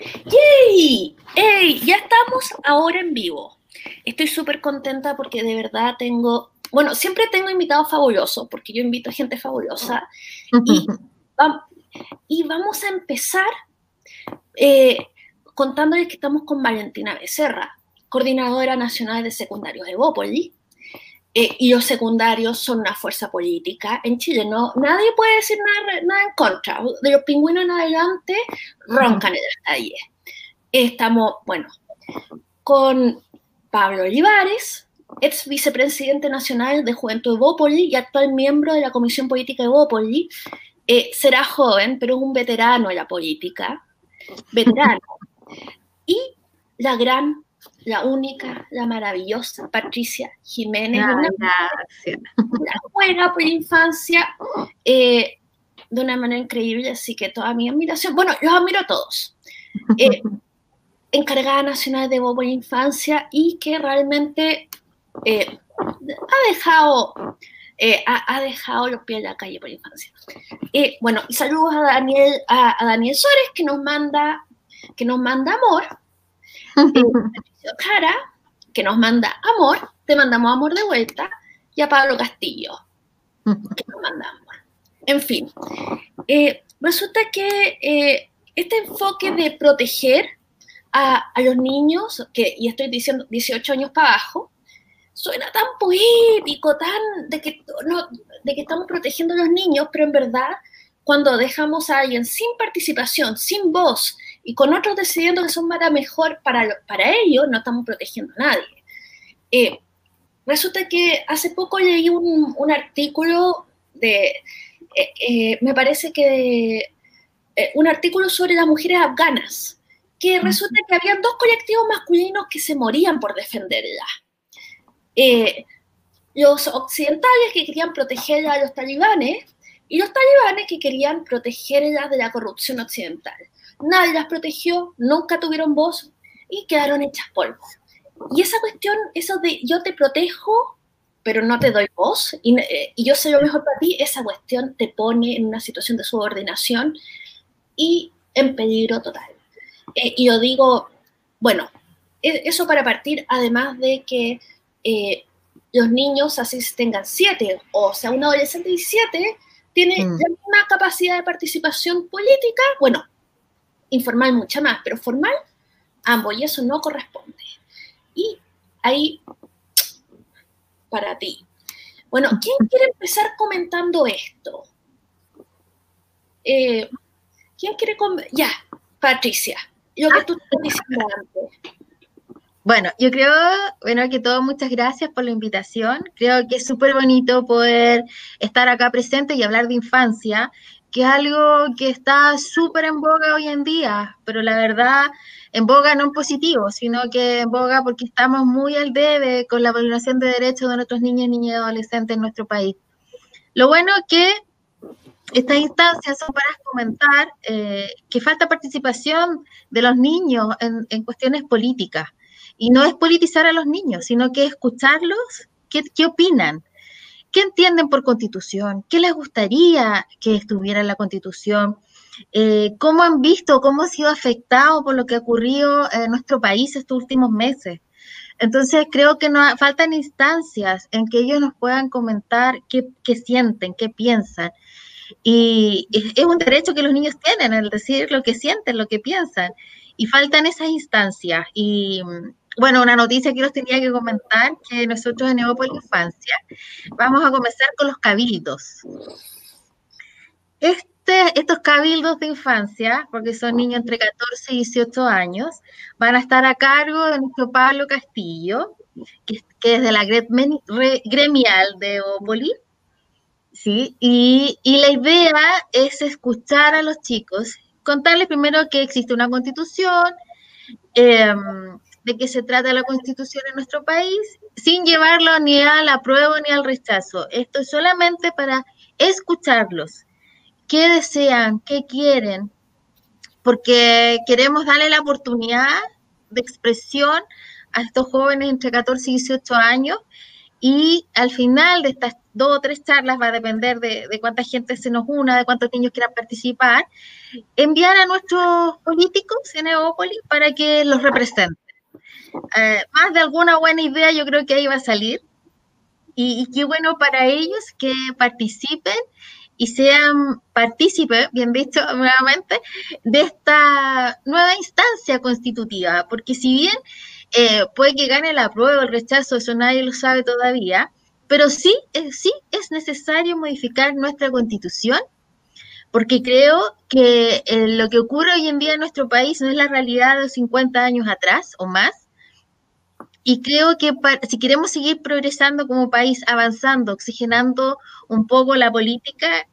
¡Yay! ¡Ey! Ya estamos ahora en vivo. Estoy súper contenta porque de verdad tengo, bueno, siempre tengo invitados fabulosos, porque yo invito a gente fabulosa. Y, vamos a empezar eh, contándoles que estamos con Valentina Becerra, coordinadora nacional de secundarios de Bópoli. Eh, y los secundarios son una fuerza política en Chile. No, nadie puede decir nada, nada en contra. De los pingüinos en adelante roncan en las calles. Estamos, bueno, con Pablo Olivares, ex vicepresidente nacional de Juventud de Bópoli y actual miembro de la Comisión Política de Bópoli. Eh, será joven, pero es un veterano de la política. Veterano. Y la gran la única, la maravillosa Patricia Jiménez. una, gracias. buena por infancia, eh, de una manera increíble, así que toda mi admiración. Bueno, los admiro a todos. Eh, encargada nacional de Bobo Infancia y que realmente eh, ha dejado ha, dejado los pies en la calle por infancia. bueno, y saludos a Daniel, a, a, Daniel Suárez que nos manda, que nos manda amor. Cara, que nos manda amor, te mandamos amor de vuelta, y a Pablo Castillo, que nos manda amor. En fin, eh, resulta que eh, este enfoque de proteger a, los niños, que, y estoy diciendo 18 años para abajo, suena tan poético, tan de que, no, de que estamos protegiendo a los niños, pero en verdad, cuando dejamos a alguien sin participación, sin voz, y con otros decidiendo que son para mejor para, para ellos, no estamos protegiendo a nadie. Eh, resulta que hace poco leí un, un artículo de, eh, eh, me parece que un artículo sobre las mujeres afganas, que resulta que habían dos colectivos masculinos que se morían por defenderla. los occidentales que querían proteger a los talibanes y los talibanes que querían protegerla de la corrupción occidental nadie las protegió, nunca tuvieron voz y quedaron hechas polvo. Y esa cuestión, eso de yo te protejo, pero no te doy voz y, eh, yo soy lo mejor para ti, esa cuestión te pone en una situación de subordinación y en peligro total. Eh, y yo digo, bueno, e, eso para partir, además de que eh, los niños, así tengan siete, o sea, un adolescente de siete, tiene mm. una capacidad de participación política, bueno, informal mucha más, pero formal, ambos, y eso no corresponde. Y ahí, para ti. Bueno, ¿quién quiere empezar comentando esto? Eh, ¿Quién quiere Ya, Patricia, lo que tú estás diciendo antes. Bueno, yo creo, bueno, que todo, muchas gracias por la invitación. Creo que es súper bonito poder estar acá presente y hablar de infancia que es algo que está súper en boga hoy en día, pero la verdad, en boga no en positivo, sino que en boga porque estamos muy al debe con la violación de derechos de nuestros niños, niñas y adolescentes en nuestro país. Lo bueno es que estas instancias son para comentar eh, que falta participación de los niños en, en, cuestiones políticas. Y no es politizar a los niños, sino que escucharlos, qué, qué opinan, ¿Qué entienden por constitución? ¿Qué les gustaría que estuviera en la constitución? Eh, ¿Cómo han visto, cómo han sido afectados por lo que ha ocurrido en nuestro país estos últimos meses? Entonces creo que no faltan instancias en que ellos nos puedan comentar qué, qué sienten, qué piensan. Y es un derecho que los niños tienen, el decir lo que sienten, lo que piensan. Y faltan esas instancias. Y bueno, una noticia que los tenía que comentar, que nosotros en Neopol Infancia vamos a comenzar con los cabildos. Este, estos cabildos de infancia, porque son niños entre 14 y 18 años, van a estar a cargo de nuestro Pablo Castillo, que, es de la gremial de Opoli. ¿sí? Y, y la idea es escuchar a los chicos, contarles primero que existe una constitución, eh, de qué se trata la constitución en nuestro país, sin llevarlo ni al apruebo ni al rechazo. Esto es solamente para escucharlos. ¿Qué desean? ¿Qué quieren? Porque queremos darle la oportunidad de expresión a estos jóvenes entre 14 y 18 años y al final de, dos o tres charlas, va a depender de, cuánta gente se nos una, de cuántos niños quieran participar, enviar a nuestros políticos en Eópolis para que los representen. Eh, más de alguna buena idea yo creo que ahí va a salir. Y, qué bueno para ellos que participen y sean partícipes, bien visto nuevamente, de esta nueva instancia constitutiva, porque si bien eh, puede que gane la prueba o el rechazo, eso nadie lo sabe todavía, pero sí, eh, sí es necesario modificar nuestra constitución, porque creo que eh, lo que ocurre hoy en día en nuestro país no es la realidad de 50 años atrás o más, y creo que si queremos seguir progresando como país, avanzando, oxigenando un poco la política,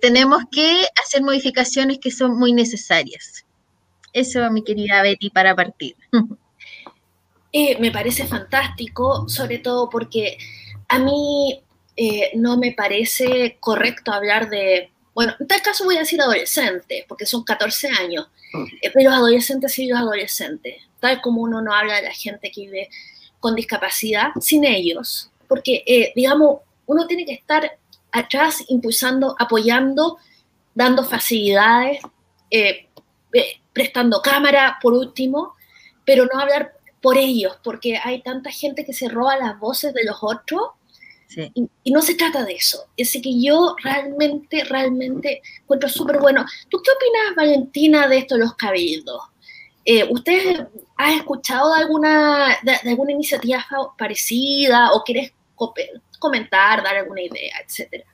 tenemos que hacer modificaciones que son muy necesarias. Eso, mi querida Betty, para partir. Eh, me parece fantástico, sobre todo porque a mí eh, no me parece correcto hablar de, bueno, en tal caso voy a decir adolescente, porque son 14 años, eh, pero adolescentes y los adolescentes, tal como uno no habla de la gente que vive con discapacidad, sin ellos, porque, digamos, uno tiene que estar atrás impulsando, apoyando, dando facilidades, prestando cámara, por último, pero no hablar por ellos, porque hay tanta gente que se roba las voces de los otros y, no se trata de eso. Así que yo realmente, realmente encuentro súper bueno. ¿Tú qué opinas, Valentina, de esto de los cabildos? Eh, ¿Usted ha escuchado de alguna, de, alguna iniciativa parecida o quieres comentar, dar alguna idea, etcétera?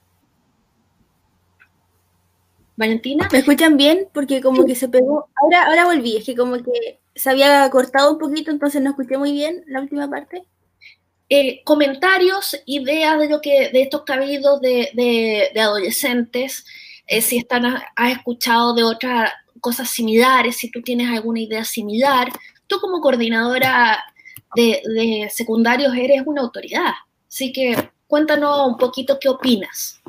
Valentina. ¿Me escuchan bien? Porque como que se pegó. Ahora, ahora volví, es que como que se había cortado un poquito, entonces no escuché muy bien la última parte. Eh, comentarios, ideas de lo que de estos cabildos de, adolescentes, eh, si están has escuchado de otras cosas similares, si tú tienes alguna idea similar. Tú como coordinadora de, secundarios eres una autoridad, así que cuéntanos un poquito qué opinas.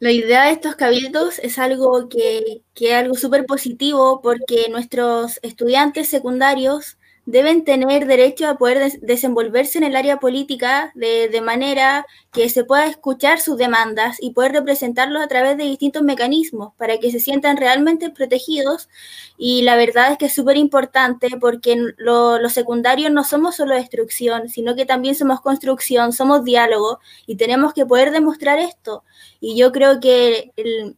La idea de estos cabildos es algo que, que es algo súper positivo porque nuestros estudiantes secundarios deben tener derecho a poder desenvolverse en el área política de, de, manera que se pueda escuchar sus demandas y poder representarlos a través de distintos mecanismos para que se sientan realmente protegidos. Y la verdad es que es súper importante porque los secundarios no somos solo destrucción, sino que también somos construcción, somos diálogo y tenemos que poder demostrar esto. Y yo creo que el,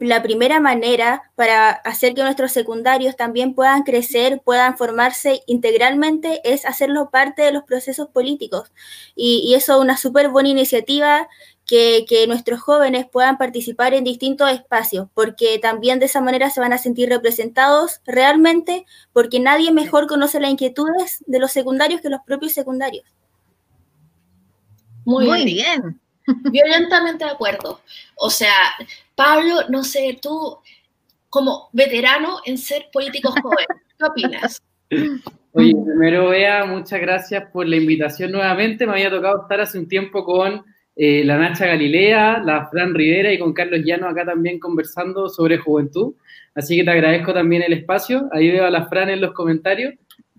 la primera manera para hacer que nuestros secundarios también puedan crecer, puedan formarse integralmente, es hacerlo parte de los procesos políticos. Y, eso es una súper buena iniciativa que, que, nuestros jóvenes puedan participar en distintos espacios, porque también de esa manera se van a sentir representados realmente, porque nadie mejor conoce las inquietudes de los secundarios que los propios secundarios. Muy, Muy bien. Violentamente de acuerdo. O sea, Pablo, no sé, tú como veterano en ser político joven, ¿qué opinas? Oye, primero, Bea, muchas gracias por la invitación nuevamente. Me había tocado estar hace un tiempo con eh, la Nacha Galilea, la Fran Rivera y con Carlos Llano acá también conversando sobre juventud. Así que te agradezco también el espacio. Ahí veo a la Fran en los comentarios.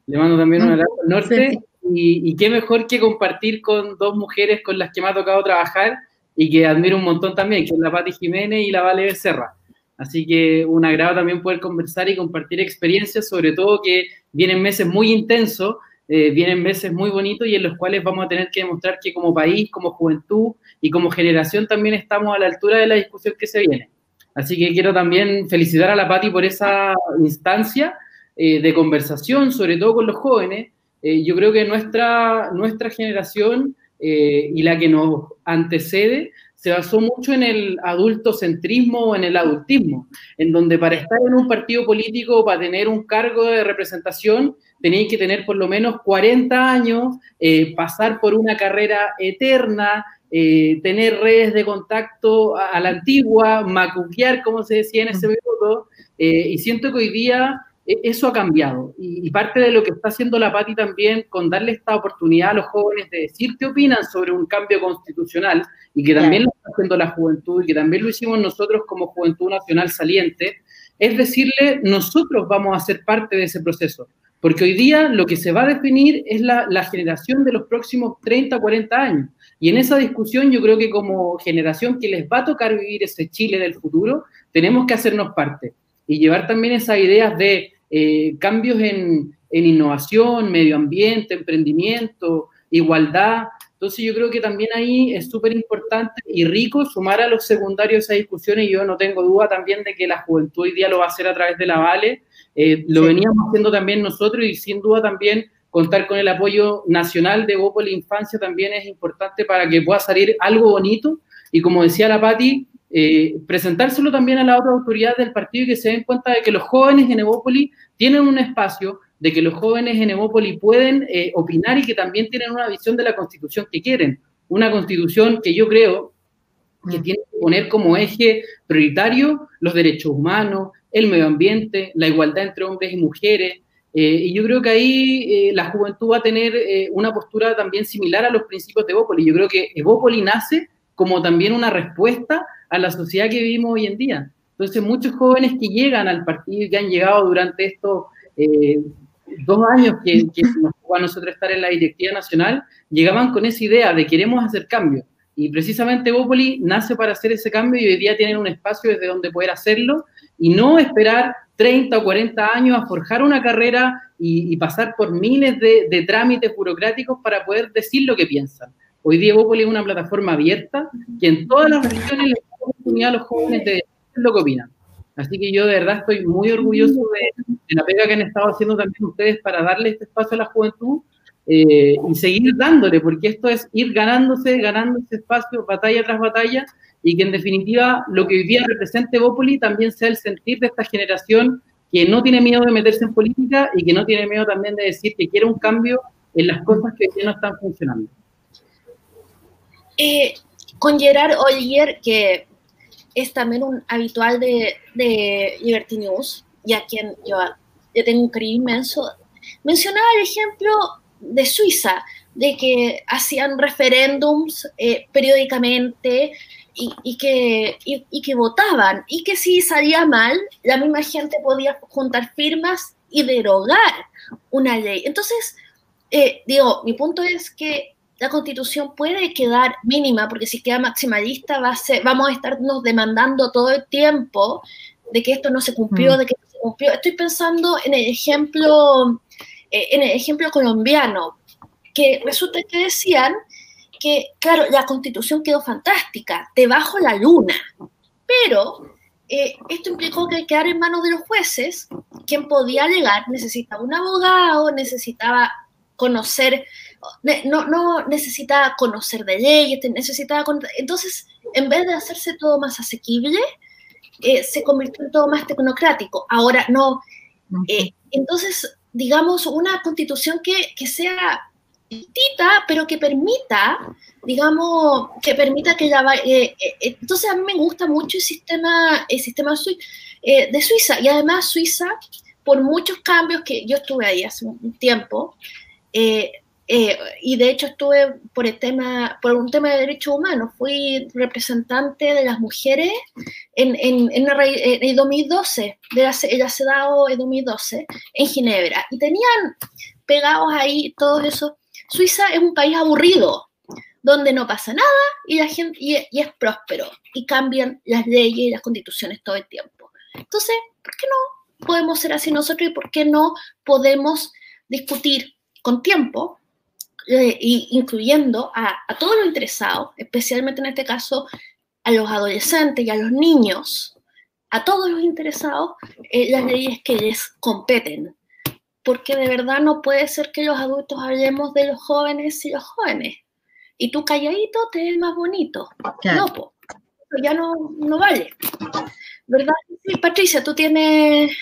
Le mando también un abrazo al norte. Y, y, qué mejor que compartir con dos mujeres con las que me ha tocado trabajar y que admiro un montón también, que es la Pati Jiménez y la Vale Becerra. Así que un agrado también poder conversar y compartir experiencias, sobre todo que vienen meses muy intensos, eh, vienen meses muy bonitos y en los cuales vamos a tener que demostrar que como país, como juventud y como generación también estamos a la altura de la discusión que se viene. Así que quiero también felicitar a la Pati por esa instancia eh, de conversación, sobre todo con los jóvenes. Eh, yo creo que nuestra, nuestra generación eh, y la que nos antecede se basó mucho en el adultocentrismo o en el adultismo, en donde para estar en un partido político, o para tener un cargo de representación, tenéis que tener por lo menos 40 años, eh, pasar por una carrera eterna, eh, tener redes de contacto a, la antigua, macuquear, como se decía en ese minuto, y siento que hoy día eso ha cambiado. Y, parte de lo que está haciendo la PATI también con darle esta oportunidad a los jóvenes de decir qué opinan sobre un cambio constitucional y que también lo está haciendo la juventud y que también lo hicimos nosotros como Juventud Nacional Saliente, es decirle, nosotros vamos a ser parte de ese proceso. Porque hoy día lo que se va a definir es la, la generación de los próximos 30, 40 años. Y en esa discusión yo creo que como generación que les va a tocar vivir ese Chile del futuro, tenemos que hacernos parte y llevar también esas ideas de eh, cambios en, en, innovación, medio ambiente, emprendimiento, igualdad. Entonces yo creo que también ahí es súper importante y rico sumar a los secundarios a discusiones y yo no tengo duda también de que la juventud hoy día lo va a hacer a través de la Vale. Eh, lo veníamos haciendo también nosotros y sin duda también contar con el apoyo nacional de la Infancia también es importante para que pueda salir algo bonito y como decía la Patti, eh, presentárselo también a la otra autoridad del partido y que se den cuenta de que los jóvenes en Evópoli tienen un espacio, de que los jóvenes en Evópoli pueden eh, opinar y que también tienen una visión de la constitución que quieren. Una constitución que yo creo que tiene que poner como eje prioritario los derechos humanos, el medio ambiente, la igualdad entre hombres y mujeres. Eh, y yo creo que ahí la juventud va a tener una postura también similar a los principios de Evópoli. Yo creo que Evópoli nace como también una respuesta a la sociedad que vivimos hoy en día. Entonces, muchos jóvenes que llegan al partido y que han llegado durante estos eh, dos años que, nos tocó a nosotros estar en la directiva nacional, llegaban con esa idea de queremos hacer cambio. Y precisamente Bópoli nace para hacer ese cambio y hoy día tienen un espacio desde donde poder hacerlo y no esperar 30 o 40 años a forjar una carrera y, pasar por miles de, trámites burocráticos para poder decir lo que piensan. Hoy día Bópoli es una plataforma abierta que en todas las regiones le oportunidad a los jóvenes de decir lo que opinan. Así que yo de verdad estoy muy orgulloso de, la pega que han estado haciendo también ustedes para darle este espacio a la juventud eh, y seguir dándole, porque esto es ir ganándose, ganándose espacio, batalla tras batalla, y que en definitiva lo que hoy día represente Bópoli también sea el sentir de esta generación que no tiene miedo de meterse en política y que no tiene miedo también de decir que quiere un cambio en las cosas que ya no están funcionando. Eh, con Gerard Ollier, que es también un habitual de, Liberty News, y a quien yo, yo tengo un cariño inmenso, mencionaba el ejemplo de Suiza, de que hacían referéndums eh, periódicamente y, que, y, que votaban, y que si salía mal, la misma gente podía juntar firmas y derogar una ley. Entonces, eh, digo, mi punto es que la constitución puede quedar mínima, porque si queda maximalista va a ser, vamos a estarnos demandando todo el tiempo de que esto no se cumplió, mm. de que no se cumplió. Estoy pensando en el ejemplo, eh, en el ejemplo colombiano, que resulta que decían que, claro, la constitución quedó fantástica, debajo la luna, pero eh, esto implicó que quedara en manos de los jueces, quien podía alegar, necesitaba un abogado, necesitaba conocer no, no necesitaba conocer de leyes, necesitaba... Entonces, en vez de hacerse todo más asequible, eh, se convirtió en todo más tecnocrático. Ahora, no. Eh, entonces, digamos, una constitución que, que sea petita, pero que permita, digamos, que permita que la... Eh, entonces, a mí me gusta mucho el sistema, el sistema de Suiza. Y además, Suiza, por muchos cambios que yo estuve ahí hace un tiempo, eh, y de hecho estuve por el tema, por un tema de derechos humanos, fui representante de las mujeres en, en, en, el 2012, de la, el ACEDAO en 2012, en Ginebra. Y tenían pegados ahí todos esos. Suiza es un país aburrido, donde no pasa nada y la gente y es próspero y cambian las leyes y las constituciones todo el tiempo. Entonces, ¿por qué no podemos ser así nosotros y por qué no podemos discutir con tiempo eh, incluyendo a, todos los interesados, especialmente en este caso a los adolescentes y a los niños, a todos los interesados, eh, las leyes que les competen. Porque de verdad no puede ser que los adultos hablemos de los jóvenes y los jóvenes. Y tú calladito te ves más bonito. No, ya no, no vale. ¿Verdad? Sí, Patricia, tú tienes,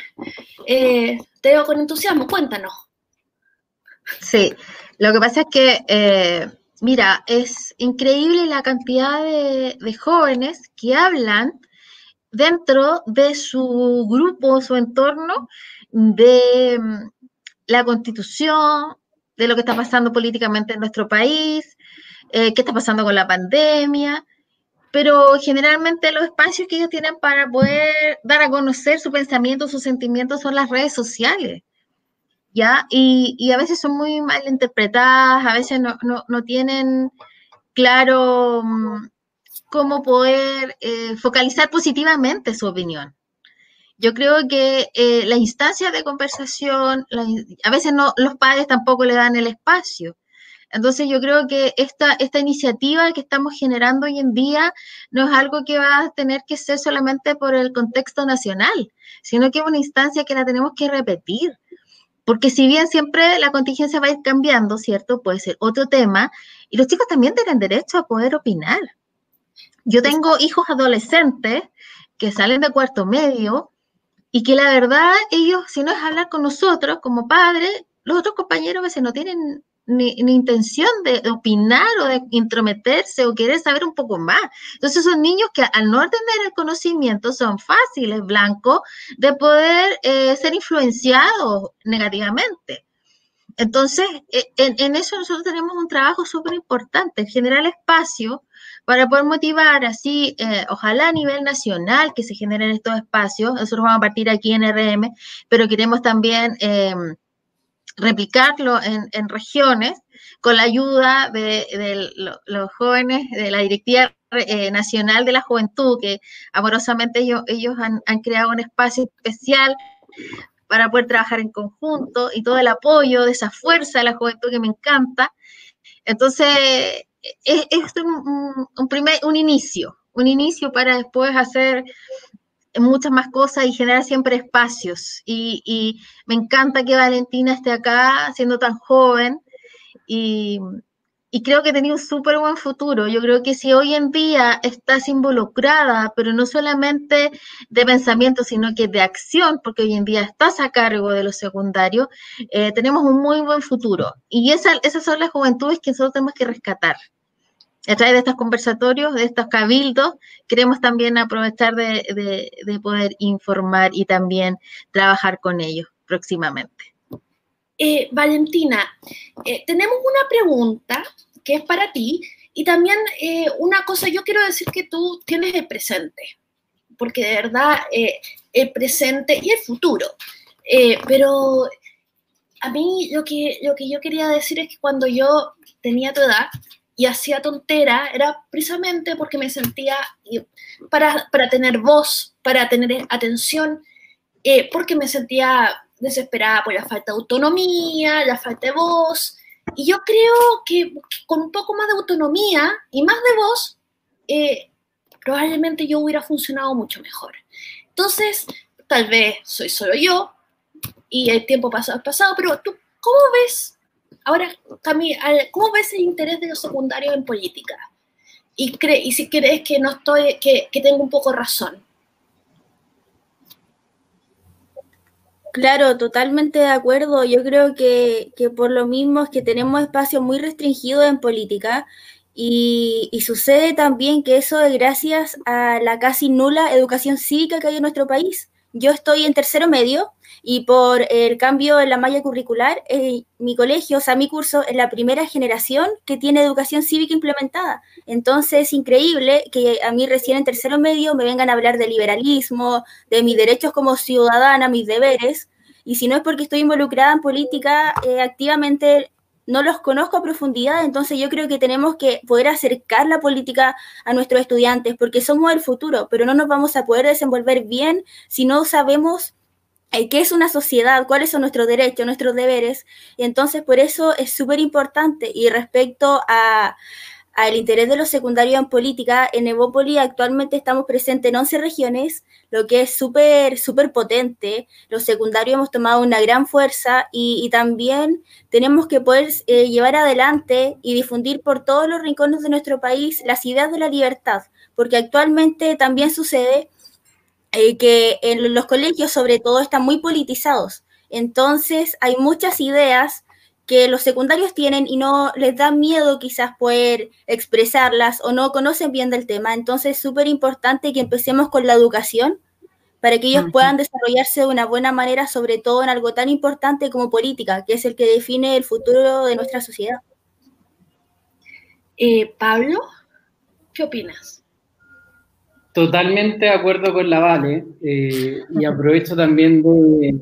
eh, te veo con entusiasmo, cuéntanos. Sí, lo que pasa es que, eh, mira, es increíble la cantidad de, jóvenes que hablan dentro de su grupo, su entorno, de mm, la constitución, de lo que está pasando políticamente en nuestro país, eh, qué está pasando con la pandemia, pero generalmente los espacios que ellos tienen para poder dar a conocer su pensamiento, sus sentimientos son las redes sociales. ¿Ya? Y, a veces son muy mal interpretadas, a veces no, tienen claro mm, cómo poder eh, focalizar positivamente su opinión. Yo creo que eh, las instancias de conversación, a veces no, los padres tampoco le dan el espacio. Entonces yo creo que esta, esta iniciativa que estamos generando hoy en día no es algo que va a tener que ser solamente por el contexto nacional, sino que es una instancia que la tenemos que repetir. Porque si bien siempre la contingencia va a ir cambiando, ¿cierto? Puede ser otro tema, y los chicos también tienen derecho a poder opinar. Yo tengo hijos adolescentes que salen de cuarto medio y que la verdad ellos, si no es hablar con nosotros como padres, los otros compañeros a veces no tienen ni, intención de, opinar o de intrometerse o querer saber un poco más. Entonces son niños que al no tener el conocimiento son fáciles, blancos, de poder eh, ser influenciados negativamente. Entonces, e, en, eso nosotros tenemos un trabajo súper importante, generar espacio para poder motivar así, eh, ojalá a nivel nacional que se generen estos espacios. Nosotros vamos a partir aquí en RM, pero queremos también... Em, replicarlo en, regiones con la ayuda de, los jóvenes de la Directiva eh, Nacional de la Juventud, que amorosamente ellos, ellos han, creado un espacio especial para poder trabajar en conjunto y todo el apoyo de esa fuerza de la juventud que me encanta. Entonces, es, es un, primer, un inicio, un inicio para después hacer muchas más cosas y generar siempre espacios. Y, me encanta que Valentina esté acá siendo tan joven y, creo que tenía un súper buen futuro. Yo creo que si hoy en día estás involucrada, pero no solamente de pensamiento, sino que de acción, porque hoy en día estás a cargo de los secundarios, eh, tenemos un muy buen futuro. Y esa, esas son las juventudes que nosotros tenemos que rescatar a través de estos conversatorios, de estos cabildos, queremos también aprovechar de, poder informar y también trabajar con ellos próximamente. Eh, Valentina, eh, tenemos una pregunta que es para ti y también eh, una cosa, yo quiero decir que tú tienes el presente, porque de verdad el presente y el futuro, pero a mí lo que, lo que yo quería decir es que cuando yo tenía tu edad, y hacía tontera era precisamente porque me sentía para, para tener voz, para tener atención, eh, porque me sentía desesperada por la falta de autonomía, la falta de voz. Y yo creo que con un poco más de autonomía y más de voz, eh, probablemente yo hubiera funcionado mucho mejor. Entonces, tal vez soy solo yo y el tiempo pasado pasado, pero tú, ¿cómo ves Ahora, Cami, ¿cómo ves el interés de los secundarios en política? Y, si crees que no estoy, que, tengo un poco razón. Claro, totalmente de acuerdo. Yo creo que, por lo mismo es que tenemos espacios muy restringidos en política y, sucede también que eso es gracias a la casi nula educación cívica que hay en nuestro país. Yo estoy en tercero medio y por el cambio en la malla curricular, eh, mi colegio, o sea, mi curso es la primera generación que tiene educación cívica implementada. Entonces es increíble que a mí recién en tercero medio me vengan a hablar de liberalismo, de mis derechos como ciudadana, mis deberes, y si no es porque estoy involucrada en política eh, activamente, no los conozco a profundidad, entonces yo creo que tenemos que poder acercar la política a nuestros estudiantes, porque somos el futuro, pero no nos vamos a poder desenvolver bien si no sabemos eh, qué es una sociedad, cuáles son nuestros derechos, nuestros deberes. Y entonces por eso es súper importante. Y respecto a, al interés de los secundarios en política, en Evópoli actualmente estamos presentes en 11 regiones, lo que es súper, súper potente. Los secundarios hemos tomado una gran fuerza y, también tenemos que poder eh, llevar adelante y difundir por todos los rincones de nuestro país las ideas de la libertad, porque actualmente también sucede eh, que en los colegios sobre todo están muy politizados. Entonces hay muchas ideas que los secundarios tienen y no les da miedo quizás poder expresarlas o no conocen bien del tema. Entonces es súper importante que empecemos con la educación para que ellos puedan desarrollarse de una buena manera, sobre todo en algo tan importante como política, que es el que define el futuro de nuestra sociedad. Eh, Pablo, ¿qué opinas? Totalmente de acuerdo con la Vale eh, y aprovecho también de,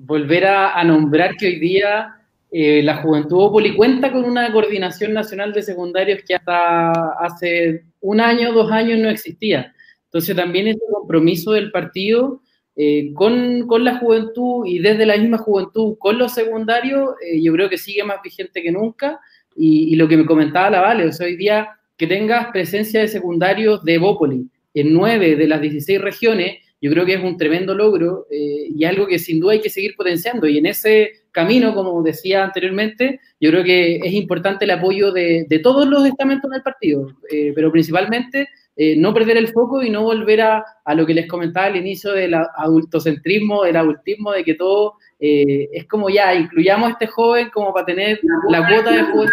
volver a, nombrar que hoy día eh, la Juventud Opoli cuenta con una coordinación nacional de secundarios que hasta hace un año, dos años no existía. Entonces también ese compromiso del partido eh, con, con, la juventud y desde la misma juventud con los secundarios, eh, yo creo que sigue más vigente que nunca. Y, y, lo que me comentaba la Vale, o sea, hoy día que tengas presencia de secundarios de Bópoli en nueve de las 16 regiones, yo creo que es un tremendo logro eh, y algo que sin duda hay que seguir potenciando. Y en ese camino, como decía anteriormente, yo creo que es importante el apoyo de, todos los estamentos del partido, eh, pero principalmente eh, no perder el foco y no volver a, lo que les comentaba al inicio del adultocentrismo, del adultismo, de que todo es como ya, incluyamos a este joven como para tener la cuota de juventud.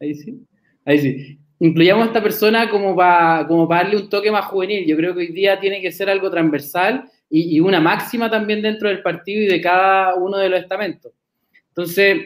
Ahí sí. Ahí sí. Incluyamos a esta persona como para como darle un toque más juvenil. Yo creo que hoy día tiene que ser algo transversal y, y una máxima también dentro del partido y de cada uno de los estamentos. Entonces,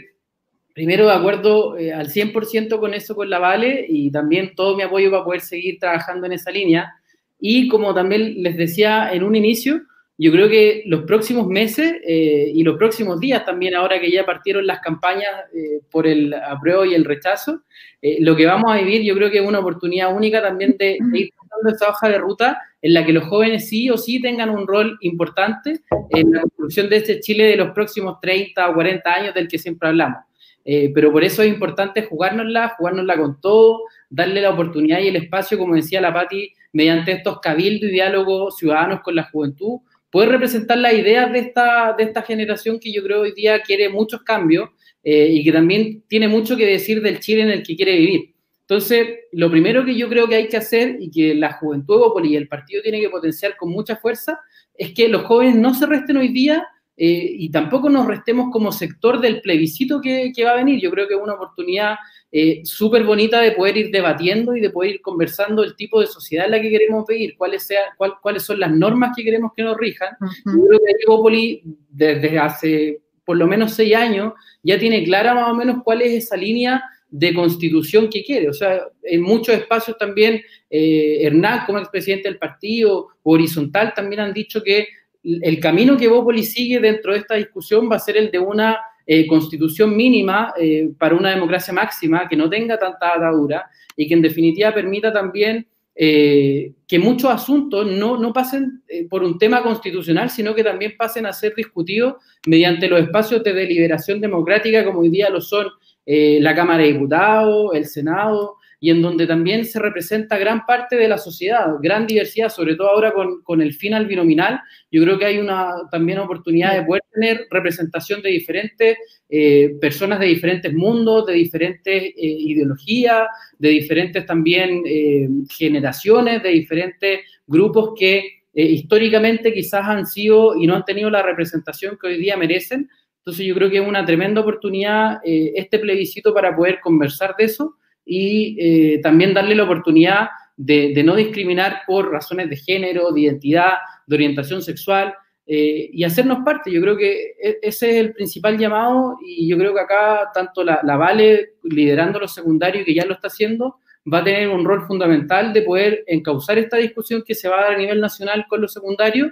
primero de acuerdo eh, al 100% con eso con la Vale y también todo mi apoyo para poder seguir trabajando en esa línea. Y como también les decía en un inicio, yo creo que los próximos meses eh, y los próximos días también, ahora que ya partieron las campañas eh, por el apruebo y el rechazo, eh, lo que vamos a vivir yo creo que es una oportunidad única también de, ir pasando esa hoja de ruta en la que los jóvenes sí o sí tengan un rol importante en la construcción de este Chile de los próximos 30 o 40 años del que siempre hablamos. Eh, pero por eso es importante jugárnosla, jugárnosla con todo, darle la oportunidad y el espacio, como decía la Pati, mediante estos cabildos y diálogos ciudadanos con la juventud, poder representar las ideas de esta, de esta generación que yo creo hoy día quiere muchos cambios eh, y que también tiene mucho que decir del Chile en el que quiere vivir. Entonces, lo primero que yo creo que hay que hacer y que la juventud y el partido tiene que potenciar con mucha fuerza es que los jóvenes no se resten hoy día eh, y tampoco nos restemos como sector del plebiscito que, que va a venir. Yo creo que es una oportunidad eh, súper bonita de poder ir debatiendo y de poder ir conversando el tipo de sociedad en la que queremos vivir, cuáles, sea, cuál, cuáles son las normas que queremos que nos rijan. Uh -huh. Yo creo que desde hace por lo menos seis años, ya tiene clara más o menos cuál es esa línea de constitución que quiere. O sea, en muchos espacios también, eh, Hernán como expresidente del partido, Horizontal también han dicho que el camino que Bópoli sigue dentro de esta discusión va a ser el de una eh, constitución mínima eh, para una democracia máxima que no tenga tanta atadura y que en definitiva permita también eh, que muchos asuntos no, no pasen eh, por un tema constitucional, sino que también pasen a ser discutidos mediante los espacios de deliberación democrática como hoy día lo son eh, la Cámara de Diputados, el Senado, y en donde también se representa gran parte de la sociedad, gran diversidad, sobre todo ahora con, con el final binominal, yo creo que hay una también oportunidad de poder tener representación de diferentes eh, personas de diferentes mundos, de diferentes eh, ideologías, de diferentes también eh, generaciones, de diferentes grupos que históricamente quizás han sido y no han tenido la representación que hoy día merecen. Entonces yo creo que es una tremenda oportunidad este plebiscito para poder conversar de eso y eh, también darle la oportunidad de, no discriminar por razones de género, de identidad, de orientación sexual eh, y hacernos parte. Yo creo que e, ese es el principal llamado y yo creo que acá tanto la, la Vale liderando los secundarios que ya lo está haciendo va a tener un rol fundamental de poder encauzar esta discusión que se va a dar a nivel nacional con los secundarios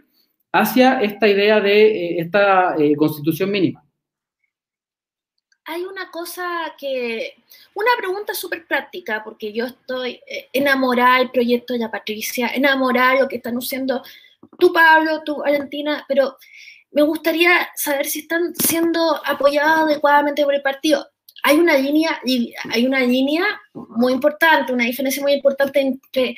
hacia esta idea de eh, esta constitución mínima hay una cosa que, una pregunta súper práctica, porque yo estoy eh, enamorada del proyecto de la Patricia, enamorada de lo que están haciendo tú, Pablo, tú, Valentina, pero me gustaría saber si están siendo apoyadas adecuadamente por el partido. Hay una línea, hay una línea muy importante, una diferencia muy importante entre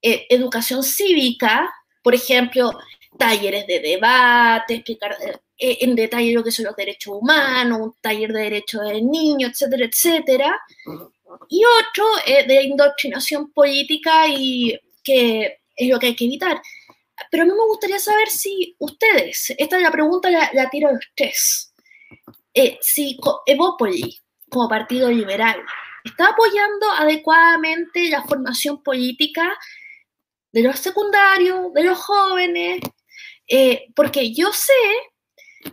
eh, educación cívica, por ejemplo, talleres de debate, explicar eh, en detalle lo que son los derechos humanos, un taller de derechos del niño, etcétera, etcétera. Y otro eh, de indoctrinación política y que es lo que hay que evitar. Pero a mí me gustaría saber si ustedes, esta es la pregunta, la, la tiro a ustedes, eh, si Evópoli, como partido liberal, está apoyando adecuadamente la formación política de los secundarios, de los jóvenes, eh, porque yo sé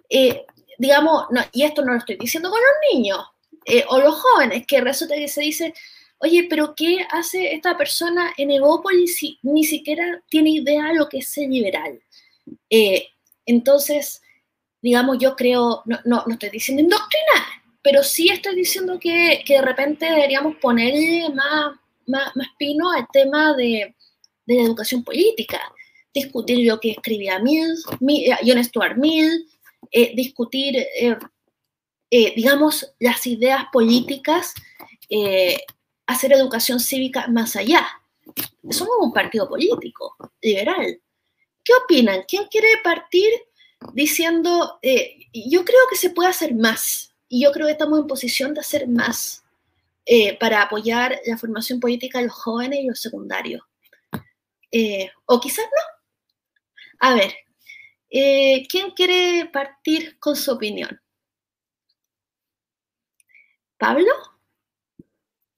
eh, digamos, no, y esto no lo estoy diciendo con los niños eh, o los jóvenes, que resulta que se dice, oye, pero ¿qué hace esta persona en Evópolis si ni siquiera tiene idea de lo que es ser liberal? Eh, entonces, digamos, yo creo, no, no, no, estoy diciendo indoctrinar, pero sí estoy diciendo que, que de repente deberíamos ponerle más, más, más pino al tema de, de, la educación política, discutir lo que escribía Mill, Mill John Stuart Mill, eh, discutir, eh, eh, digamos, las ideas políticas, eh, hacer educación cívica más allá. Somos un partido político, liberal. ¿Qué opinan? ¿Quién quiere partir diciendo, eh, yo creo que se puede hacer más y yo creo que estamos en posición de hacer más para apoyar la formación política de los jóvenes y los secundarios? O quizás no. A ver, eh, ¿quién quiere partir con su opinión? ¿Pablo?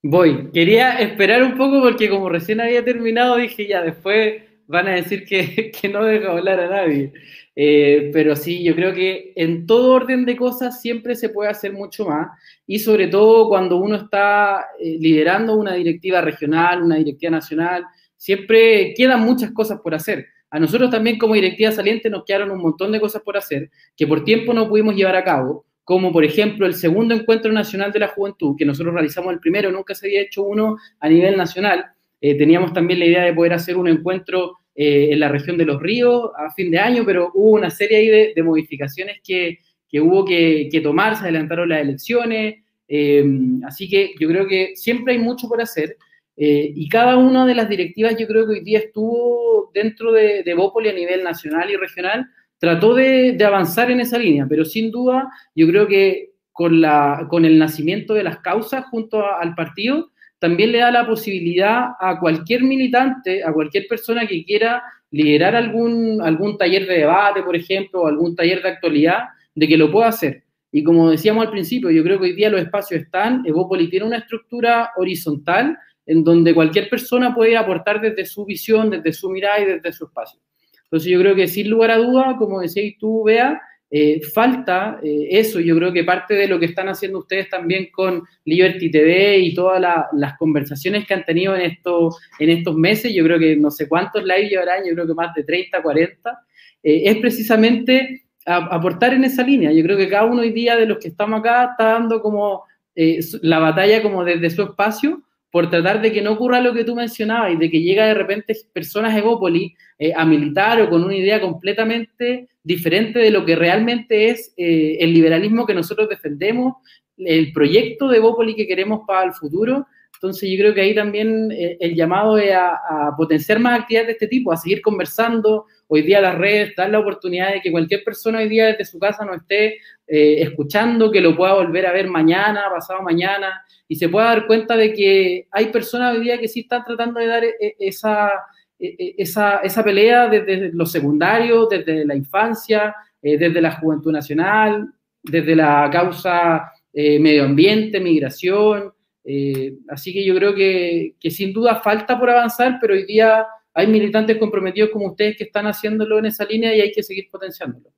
Voy. Quería esperar un poco porque como recién había terminado dije ya, después van a decir que, que no dejo hablar a nadie. Eh, pero sí, yo creo que en todo orden de cosas siempre se puede hacer mucho más y sobre todo cuando uno está eh, liderando una directiva regional, una directiva nacional, siempre quedan muchas cosas por hacer. A nosotros también como directiva saliente nos quedaron un montón de cosas por hacer que por tiempo no pudimos llevar a cabo, como por ejemplo el segundo encuentro nacional de la juventud, que nosotros realizamos el primero, nunca se había hecho uno a nivel nacional. Eh, teníamos también la idea de poder hacer un encuentro eh, en la región de los ríos a fin de año, pero hubo una serie ahí de, modificaciones que, que hubo que, que, tomar, se adelantaron las elecciones, eh, así que yo creo que siempre hay mucho por hacer. Eh, y cada una de las directivas yo creo que hoy día estuvo dentro de, de Bópoli a nivel nacional y regional, trató de, de, avanzar en esa línea, pero sin duda yo creo que con, la, con el nacimiento de las causas junto a, al partido, también le da la posibilidad a cualquier militante, a cualquier persona que quiera liderar algún, algún taller de debate, por ejemplo, o algún taller de actualidad, de que lo pueda hacer. Y como decíamos al principio, yo creo que hoy día los espacios están, Evópoli tiene una estructura horizontal en donde cualquier persona puede aportar desde su visión, desde su mirada y desde su espacio. Entonces yo creo que sin lugar a duda, como decías tú, Bea, eh, falta eh, eso. Yo creo que parte de lo que están haciendo ustedes también con Liberty TV y todas la, las conversaciones que han tenido en, esto, en estos meses, yo creo que no sé cuántos live llevarán, yo creo que más de 30, 40, eh, es precisamente aportar en esa línea. Yo creo que cada uno hoy día de los que estamos acá está dando como eh, la batalla como desde su espacio por tratar de que no ocurra lo que tú mencionabas y de que llega de repente personas Evópoli eh, a militar o con una idea completamente diferente de lo que realmente es eh, el liberalismo que nosotros defendemos, el proyecto de Evópoli que queremos para el futuro. Entonces yo creo que ahí también eh, el llamado es a, potenciar más actividades de este tipo, a seguir conversando. Hoy día las redes dan la oportunidad de que cualquier persona hoy día desde su casa no esté eh, escuchando, que lo pueda volver a ver mañana, pasado mañana, y se pueda dar cuenta de que hay personas hoy día que sí están tratando de dar eh, esa, esa, esa pelea desde los secundarios, desde la infancia, eh, desde la juventud nacional, desde la causa eh, medio ambiente, migración. Eh, así que yo creo que, sin duda falta por avanzar, pero hoy día hay militantes comprometidos como ustedes que están haciéndolo en esa línea y hay que seguir potenciándolo.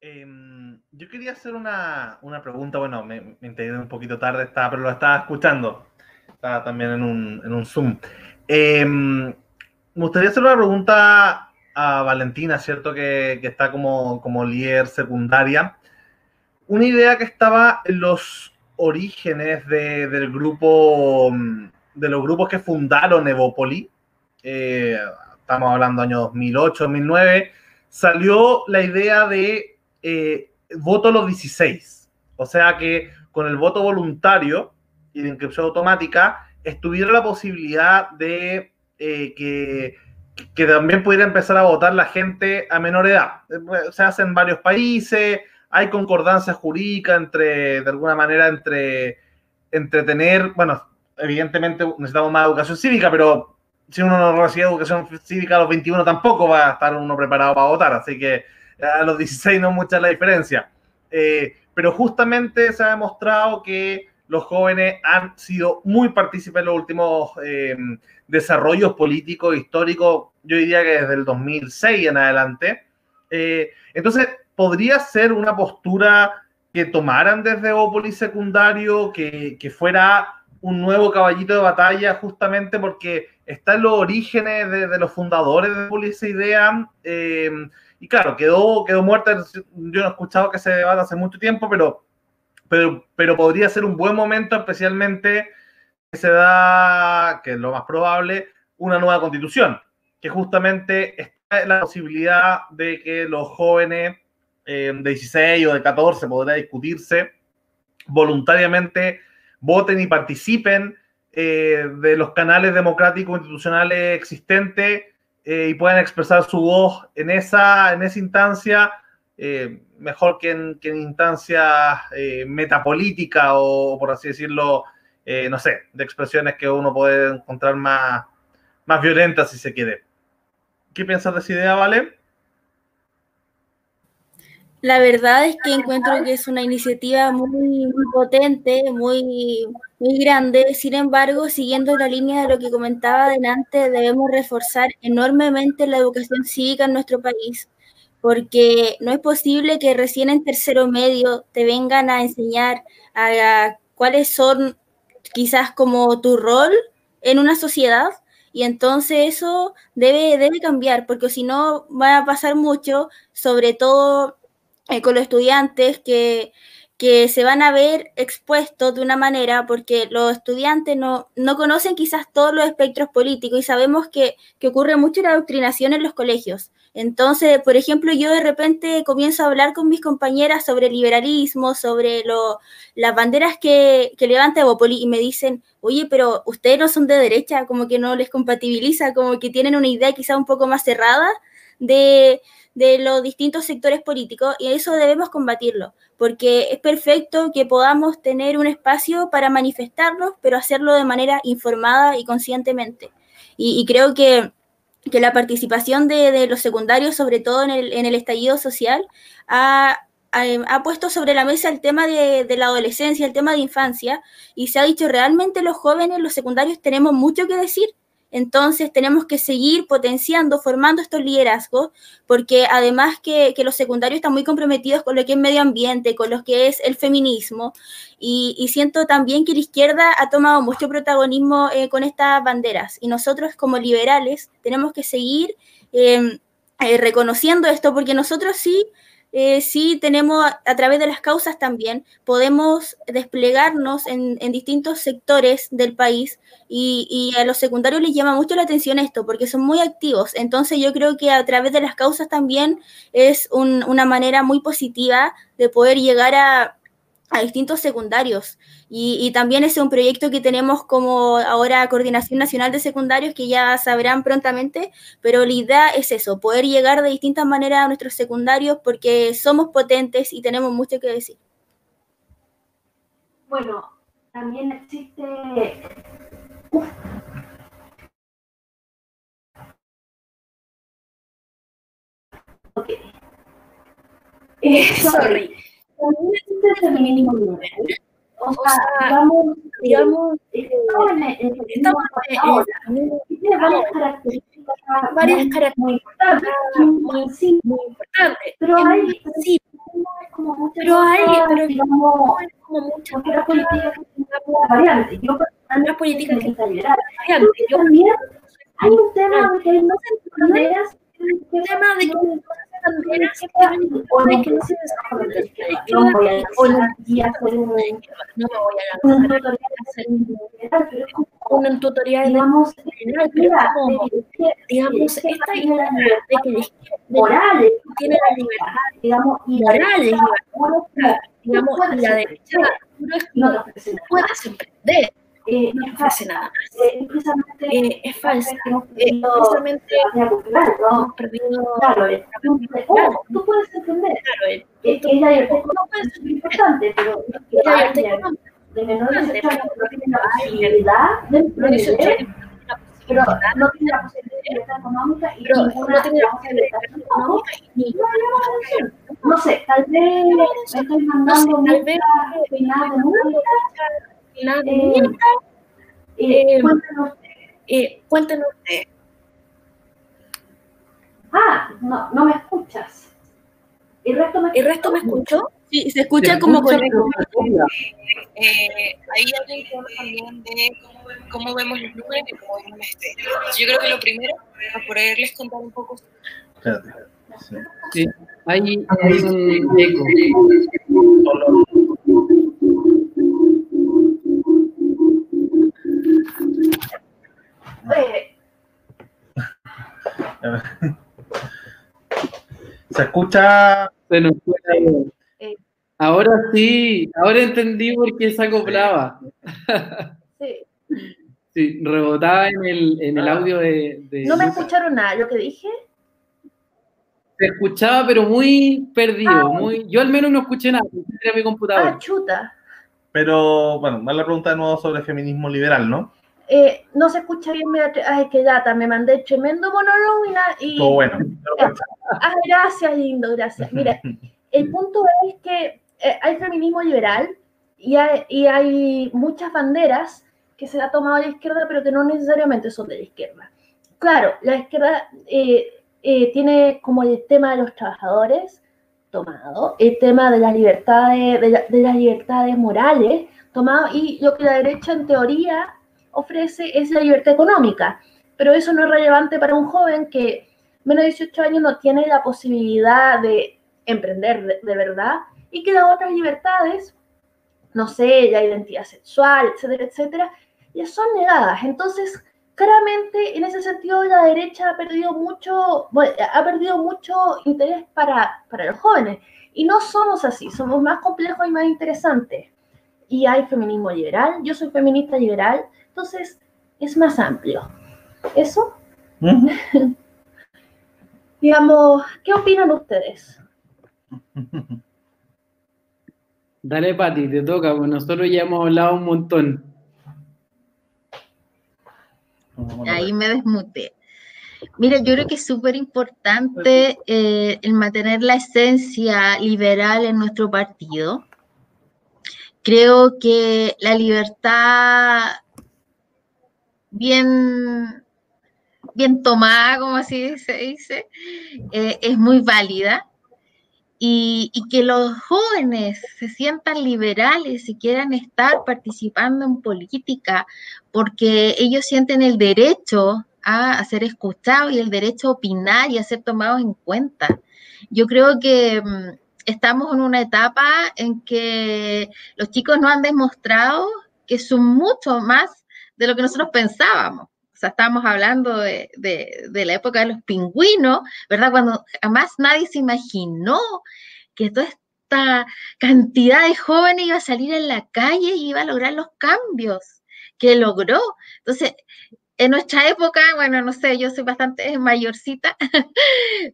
Eh, yo quería hacer una, una pregunta, bueno, me, me, integré un poquito tarde, estaba, pero lo estaba escuchando, estaba también en un, en un Zoom. Eh, me gustaría hacer una pregunta a Valentina, ¿cierto? Que, que está como, como líder secundaria. Una idea que estaba en los orígenes de, del grupo, de los grupos que fundaron Evópoli, eh, estamos hablando año 2008, 2009, salió la idea de eh, voto a los 16. O sea que con el voto voluntario y de inscripción automática, estuviera la posibilidad de eh, que, que, también pudiera empezar a votar la gente a menor edad. Se hace en varios países, hay concordancia jurídica entre, de alguna manera, entre, entre tener, bueno, evidentemente necesitamos más educación cívica, pero si uno no recibe educación cívica a los 21 tampoco va a estar uno preparado para votar, así que a los 16 no mucha la diferencia. Eh, pero justamente se ha demostrado que los jóvenes han sido muy partícipes en los últimos eh, desarrollos políticos, históricos, yo diría que desde el 2006 en adelante. Eh, entonces, podría ser una postura que tomaran desde Opoli secundario, que, que, fuera un nuevo caballito de batalla justamente porque está en los orígenes de, los fundadores de esa idea. Eh, y claro, quedó, quedó muerta. Yo no he escuchado que se debata hace mucho tiempo, pero, pero, pero podría ser un buen momento, especialmente que se da, que es lo más probable, una nueva constitución, que justamente está la posibilidad de que los jóvenes eh, de 16 o de 14 podrá discutirse voluntariamente voten y participen eh, de los canales democráticos institucionales existentes eh, y puedan expresar su voz en esa, en esa instancia, eh, mejor que en, que en instancias metapolítica o, por así decirlo, no sé, de expresiones que uno puede encontrar más, más violentas si se quiere. ¿Qué piensas de esa idea, Vale? La verdad es que encuentro que es una iniciativa muy, potente, muy, muy grande. Sin embargo, siguiendo la línea de lo que comentaba adelante, debemos reforzar enormemente la educación cívica en nuestro país, porque no es posible que recién en tercero medio te vengan a enseñar a, cuáles son quizás como tu rol en una sociedad y entonces eso debe, debe cambiar, porque si no va a pasar mucho, sobre todo eh, con los estudiantes que, que se van a ver expuestos de una manera porque los estudiantes no, no conocen quizás todos los espectros políticos y sabemos que, que, ocurre mucho la adoctrinación en los colegios. Entonces, por ejemplo, yo de repente comienzo a hablar con mis compañeras sobre liberalismo, sobre lo, las banderas que, que levanta Evopoli y me dicen, oye, pero ustedes no son de derecha, como que no les compatibiliza, como que tienen una idea quizás un poco más cerrada de, de los distintos sectores políticos y eso debemos combatirlo, porque es perfecto que podamos tener un espacio para manifestarnos, pero hacerlo de manera informada y conscientemente. Y, creo que, que, la participación de, de, los secundarios, sobre todo en el, en el estallido social, ha, ha, puesto sobre la mesa el tema de, de, la adolescencia, el tema de infancia, y se ha dicho realmente los jóvenes, los secundarios, tenemos mucho que decir entonces tenemos que seguir potenciando, formando estos liderazgos, porque además que, los secundarios están muy comprometidos con lo que es medio ambiente, con lo que es el feminismo, y, siento también que la izquierda ha tomado mucho protagonismo eh, con estas banderas, y nosotros como liberales tenemos que seguir eh, eh, reconociendo esto, porque nosotros sí eh, sí tenemos a, través de las causas también, podemos desplegarnos en, distintos sectores del país y, a los secundarios les llama mucho la atención esto porque son muy activos. Entonces yo creo que a través de las causas también es una manera muy positiva de poder llegar a, a distintos secundarios. Y, también es un proyecto que tenemos como ahora Coordinación Nacional de Secundarios, que ya sabrán prontamente, pero la idea es eso, poder llegar de distintas maneras a nuestros secundarios porque somos potentes y tenemos mucho que decir. Bueno, también existe... Ok. Eh, sorry existe el feminismo liberal. O sea, vamos, digamos, estamos en, en, estamos ahora. Tiene varias características, varias características muy importantes, muy, sí, muy importantes. Pero hay, sí, como muchas pero hay, pero digamos, como muchas otras políticas que variantes. Yo, otras políticas que están variantes. Yo también hay un tema de que no se banderas, un tema de que banderas que que no se no voy a un, no me voy a lanzar. hacer un tutorial digamos digamos, esta idea de que morales tiene la libertad, digamos, morales, digamos, la derecha no puedes emprender eh, no es nada más. Eh, eh, es falsa. Eh, precisamente hemos perdido. Claro, claro, tú puedes entender. Claro, es la libertad económica es muy importante, pero la libertad de menores de 18 años no tiene la posibilidad de pero no tiene la posibilidad de libertad económica y pero no tiene la posibilidad económica ni no. No sé, tal vez me estoy mandando final de música la eh, eh, cuéntanos, eh, cuéntanos. Ah, no, no me escuchas. ¿El resto me, ¿El resto me escuchó? Sí, se escucha como con. Eh, ahí hay un tema también de cómo, vemos los números y cómo vemos estéreo. Yo creo que lo primero, para poderles contar un poco. Espérate. Sí. sí. Hay, hay un eco. Se escucha. Se nos Ahora sí, ahora entendí por qué se acoplaba. Sí. Sí, rebotaba en el, en el audio de, ¿No me escucharon nada lo que dije? Se escuchaba, pero muy perdido. Ah. muy, yo al menos no escuché nada, mi computador. Ah, chuta. Pero, bueno, más la pregunta de nuevo sobre feminismo liberal, ¿no? Eh, no se escucha bien, ay, que data, me mandé tremendo monólogo y... Todo bueno. ah, gracias, lindo, gracias. Mira, el punto es que eh, hay feminismo liberal y hay, y hay, muchas banderas que se ha tomado a la izquierda, pero que no necesariamente son de la izquierda. Claro, la izquierda eh, tiene como el tema de los trabajadores tomado, el tema de las libertades, de, de las libertades morales tomado, y lo que la derecha en teoría ofrece es la libertad económica, pero eso no es relevante para un joven que menos de 18 años no tiene la posibilidad de emprender de, verdad y que las otras libertades, no sé, la identidad sexual, etcétera, etcétera, ya son negadas. Entonces, claramente en ese sentido la derecha ha perdido mucho, ha perdido mucho interés para, para los jóvenes. Y no somos así, somos más complejos y más interesantes. Y hay feminismo liberal, yo soy feminista liberal, entonces, es más amplio. ¿Eso? Digamos, ¿qué opinan ustedes? Dale, Pati, te toca, porque nosotros ya hemos hablado un montón. Ahí me desmuté. Mira, yo creo que es súper importante eh, el mantener la esencia liberal en nuestro partido. Creo que la libertad bien, bien tomada, como así se dice, eh, es muy válida. Y, que los jóvenes se sientan liberales y quieran estar participando en política porque ellos sienten el derecho a, ser escuchados y el derecho a opinar y a ser tomados en cuenta. Yo creo que mm, estamos en una etapa en que los chicos no han demostrado que son mucho más de lo que nosotros pensábamos. O sea, estábamos hablando de, la época de los pingüinos, ¿verdad? Cuando jamás nadie se imaginó que toda esta cantidad de jóvenes iba a salir en la calle y iba a lograr los cambios que logró. Entonces, en nuestra época, bueno, no sé, yo soy bastante mayorcita,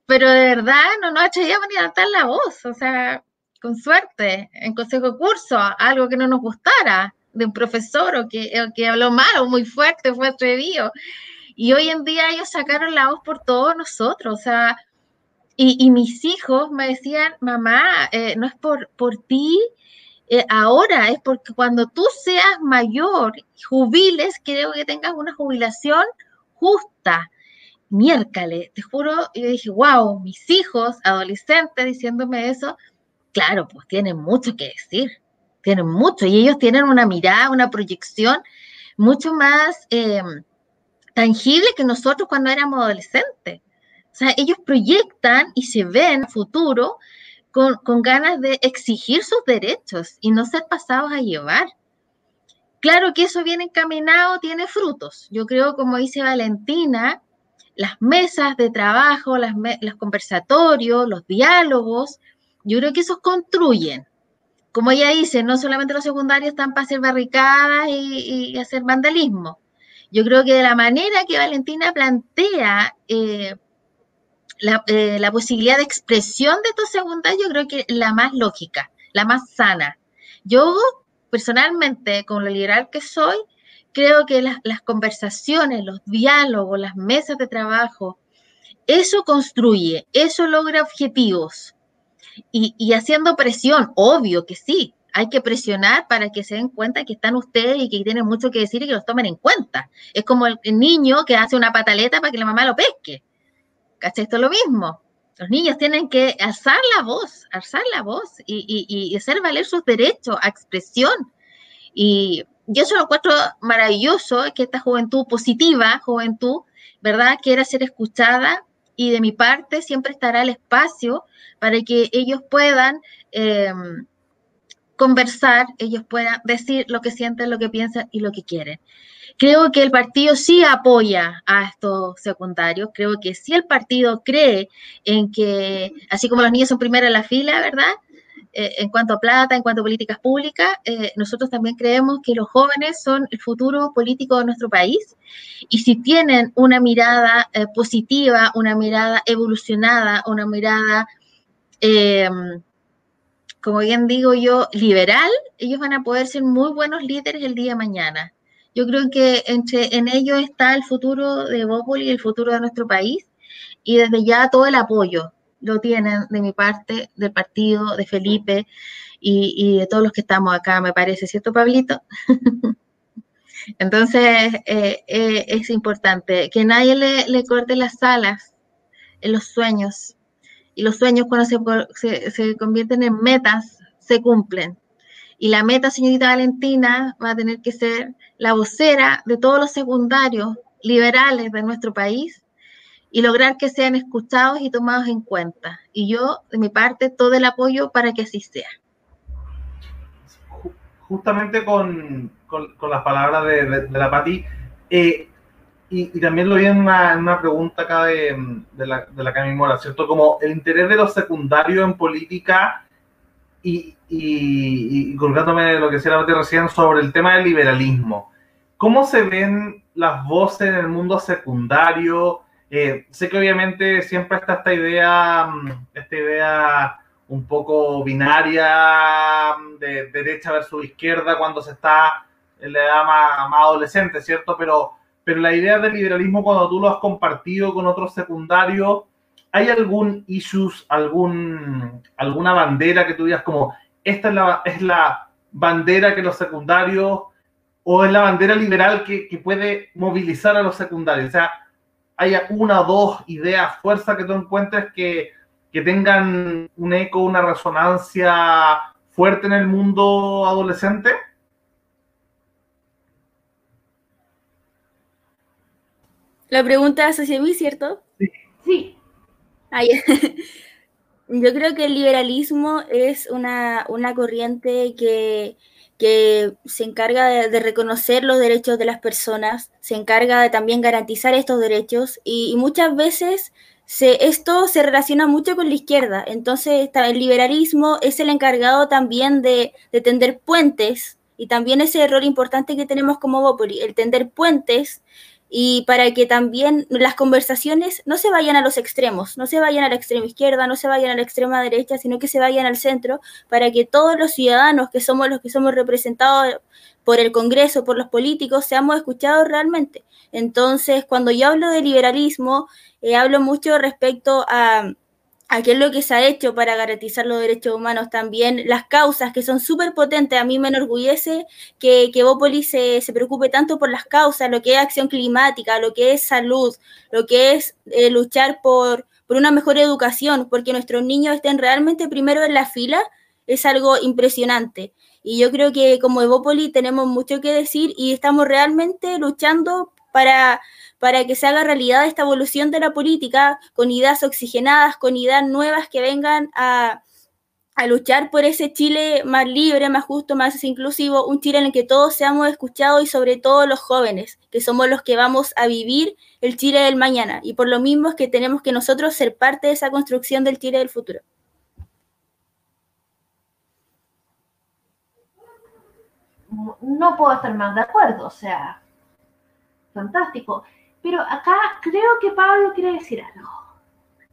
pero de verdad no nos atrevíamos ni a levantar la voz, o sea, con suerte, en consejo de curso, algo que no nos gustara de un profesor o que, que habló mal o muy fuerte, fue atrevido. Y hoy en día ellos sacaron la voz por todos nosotros, o sea, y, mis hijos me decían, mamá, eh, no es por, por ti, eh, ahora es porque cuando tú seas mayor, jubiles, creo que tengas una jubilación justa. Miércale, te juro, yo dije, wow, mis hijos, adolescentes, diciéndome eso, claro, pues tienen mucho que decir tienen mucho y ellos tienen una mirada, una proyección mucho más eh, tangible que nosotros cuando éramos adolescentes. O sea, ellos proyectan y se ven futuro con, con ganas de exigir sus derechos y no ser pasados a llevar. Claro que eso viene encaminado, tiene frutos. Yo creo, como dice Valentina, las mesas de trabajo, las los conversatorios, los diálogos, yo creo que esos construyen como ella dice, no solamente los secundarios están para hacer barricadas y, hacer vandalismo. Yo creo que de la manera que Valentina plantea eh, eh, la, posibilidad de expresión de estos secundarios, yo creo que la más lógica, la más sana. Yo, personalmente, como lo liberal que soy, creo que las conversaciones, los diálogos, las mesas de trabajo, eso construye, eso logra objetivos y, haciendo presión, obvio que sí, hay que presionar para que se den cuenta que están ustedes y que tienen mucho que decir y que los tomen en cuenta. Es como el, niño que hace una pataleta para que la mamá lo pesque. ¿Cachai? Esto es lo mismo. Los niños tienen que alzar la voz, alzar la voz y, y, hacer valer sus derechos a expresión. Y yo eso lo encuentro maravilloso, que esta juventud positiva, juventud, ¿verdad?, quiera ser escuchada y de mi parte siempre estará el espacio para que ellos puedan em, conversar, ellos puedan decir lo que sienten, lo que piensan y lo que quieren. Creo que el partido sí apoya a estos secundarios, creo que sí el partido cree en que, así como los niños son primero en la fila, ¿verdad? Eh, en cuanto a plata, en cuanto a políticas públicas, eh, nosotros también creemos que los jóvenes son el futuro político de nuestro país y si tienen una mirada eh, positiva, una mirada evolucionada, una mirada, como bien digo yo, liberal, ellos van a poder ser muy buenos líderes el día de mañana. Yo creo que entre, en ellos está el futuro de Bópoli y el futuro de nuestro país. Y desde ya todo el apoyo lo tienen de mi parte, del partido, de Felipe y, de todos los que estamos acá, me parece, ¿cierto, Pablito? Entonces, eh, eh, es importante que nadie le, corte las alas en los sueños. Y los sueños cuando se, se convierten en metas, se cumplen. Y la meta, señorita Valentina, va a tener que ser la vocera de todos los secundarios liberales de nuestro país y lograr que sean escuchados y tomados en cuenta. Y yo, de mi parte, todo el apoyo para que así sea. Justamente con, las palabras de, la Pati, eh, y, también lo vi en una, pregunta acá de, la, de la Camimora, ¿cierto? Como el interés de los secundarios en política y, y, colgándome lo que decía la recién sobre el tema del liberalismo. ¿Cómo se ven las voces en el mundo secundario? Eh, sé que obviamente siempre está esta idea, mm, esta idea un poco binaria mm, de derecha versus izquierda cuando se está en la edad más, más adolescente, ¿cierto? Pero, pero la idea del liberalismo cuando tú lo has compartido con otros secundarios, ¿hay algún issues, algún, alguna bandera que tú digas como, esta es la, es la bandera que los secundarios, o es la bandera liberal que, que puede movilizar a los secundarios? O sea, hay una o dos ideas, fuerzas que tú encuentres que, que tengan un eco, una resonancia fuerte en el mundo adolescente? La pregunta es hacia mí, ¿cierto? Sí. Sí. Yo creo que el liberalismo es una, corriente que, se encarga de, reconocer los derechos de las personas, se encarga de también garantizar estos derechos y, muchas veces se, esto se relaciona mucho con la izquierda. Entonces el liberalismo es el encargado también de, de tender puentes y también ese error importante que tenemos como Bopoli, el tender puentes y para que también las conversaciones no se vayan a los extremos, no se vayan a la extrema izquierda, no se vayan a la extrema derecha, sino que se vayan al centro, para que todos los ciudadanos que somos los que somos representados por el Congreso, por los políticos, seamos escuchados realmente. Entonces, cuando yo hablo de liberalismo, eh, hablo mucho respecto a a que se ha hecho para garantizar los derechos humanos también, las causas que son súper potentes. A mí me enorgullece que, que se, se, preocupe tanto por las causas, lo que es acción climática, lo que es salud, lo que es eh, luchar por, por una mejor educación, porque nuestros niños estén realmente primero en la fila, es algo impresionante. Y yo creo que como Evópoli tenemos mucho que decir y estamos realmente luchando para para que se haga realidad esta evolución de la política con ideas oxigenadas, con ideas nuevas que vengan a, luchar por ese Chile más libre, más justo, más inclusivo, un Chile en el que todos seamos escuchados y sobre todo los jóvenes, que somos los que vamos a vivir el Chile del mañana. Y por lo mismo es que tenemos que nosotros ser parte de esa construcción del Chile del futuro. No puedo estar más de acuerdo, o sea, fantástico. Pero acá creo que Pablo quiere decir algo.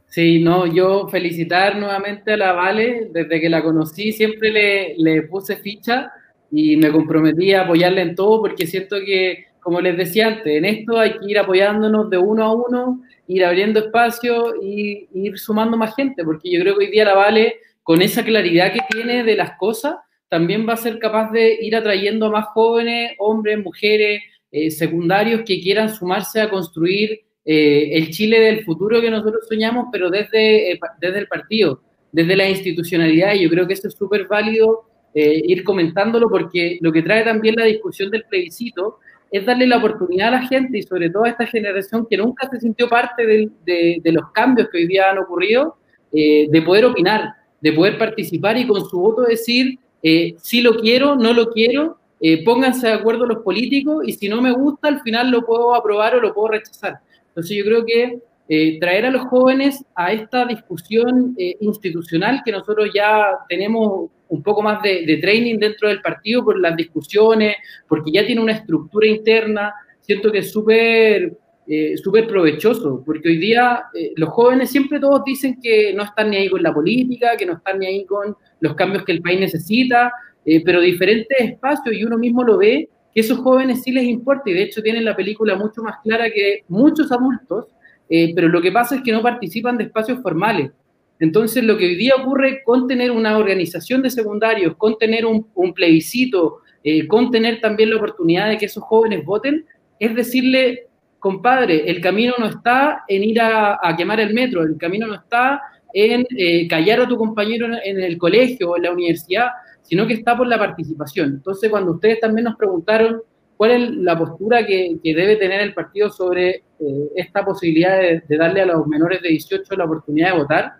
Sí, no, yo felicitar nuevamente a la Vale, desde que la conocí siempre le, le puse ficha y me comprometí a apoyarla en todo porque siento que, como les decía antes, en esto hay que ir apoyándonos de uno a uno, ir abriendo espacio y ir sumando más gente, porque yo creo que hoy día la Vale, con esa claridad que tiene de las cosas, también va a ser capaz de ir atrayendo a más jóvenes, hombres, mujeres, eh, secundarios que quieran sumarse a construir eh, el Chile del futuro que nosotros soñamos, pero desde, eh, desde el partido, desde la institucionalidad. Y yo creo que eso es súper válido eh, ir comentándolo porque lo que trae también la discusión del plebiscito es darle la oportunidad a la gente y sobre todo a esta generación que nunca se sintió parte de, de, los cambios que hoy día han ocurrido, de poder opinar, de poder participar y con su voto decir si lo quiero, no lo quiero, pónganse de acuerdo los políticos y si no me gusta, al final lo puedo aprobar o lo puedo rechazar. Entonces yo creo que eh, traer a los jóvenes a esta discusión eh, institucional que nosotros ya tenemos un poco más de, training dentro del partido por las discusiones, porque ya tiene una estructura interna, siento que es súper eh, súper provechoso, porque hoy día los jóvenes siempre todos dicen que no están ni ahí con la política, que no están ni ahí con los cambios que el país necesita, pero diferentes espacios y uno mismo lo ve que esos jóvenes sí les importa y de hecho tienen la película mucho más clara que muchos adultos, eh, pero lo que pasa es que no participan de espacios formales. Entonces, lo que hoy día ocurre con tener una organización de secundarios, con tener un, plebiscito, eh, con tener también la oportunidad de que esos jóvenes voten, es decirle, compadre, el camino no está en ir a, quemar el metro, el camino no está en eh, callar a tu compañero en el colegio o en la universidad, sino que está por la participación. Entonces, cuando ustedes también nos preguntaron cuál es la postura que, debe tener el partido sobre eh, esta posibilidad de, darle a los menores de 18 la oportunidad de votar,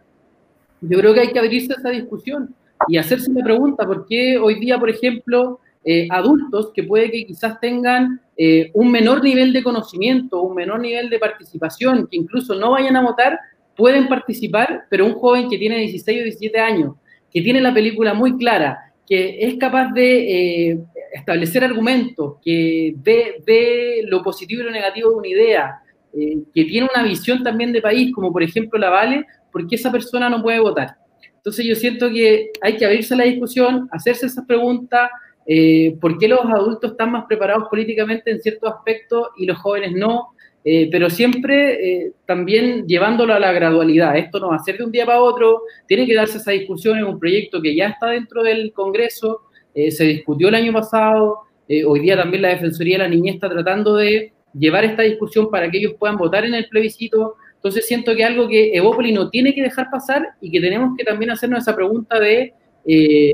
yo creo que hay que abrirse a esa discusión y hacerse una pregunta, ¿por qué hoy día, por ejemplo, eh, adultos que puede que quizás tengan eh, un menor nivel de conocimiento, un menor nivel de participación, que incluso no vayan a votar, pueden participar, pero un joven que tiene 16 o 17 años, que tiene la película muy clara, que es capaz de eh, establecer argumentos, que ve, lo positivo y lo negativo de una idea, eh, que tiene una visión también de país, como por ejemplo la Vale, porque esa persona no puede votar? Entonces yo siento que hay que abrirse a la discusión, hacerse esas preguntas, eh, ¿por qué los adultos están más preparados políticamente en ciertos aspectos y los jóvenes no? Eh, pero siempre eh, también llevándolo a la gradualidad. Esto no va a ser de un día para otro, tiene que darse esa discusión en un proyecto que ya está dentro del Congreso, eh, se discutió el año pasado, hoy día también la Defensoría de la Niñez está tratando de llevar esta discusión para que ellos puedan votar en el plebiscito. Entonces siento que algo que Evópoli no tiene que dejar pasar y que tenemos que también hacernos esa pregunta de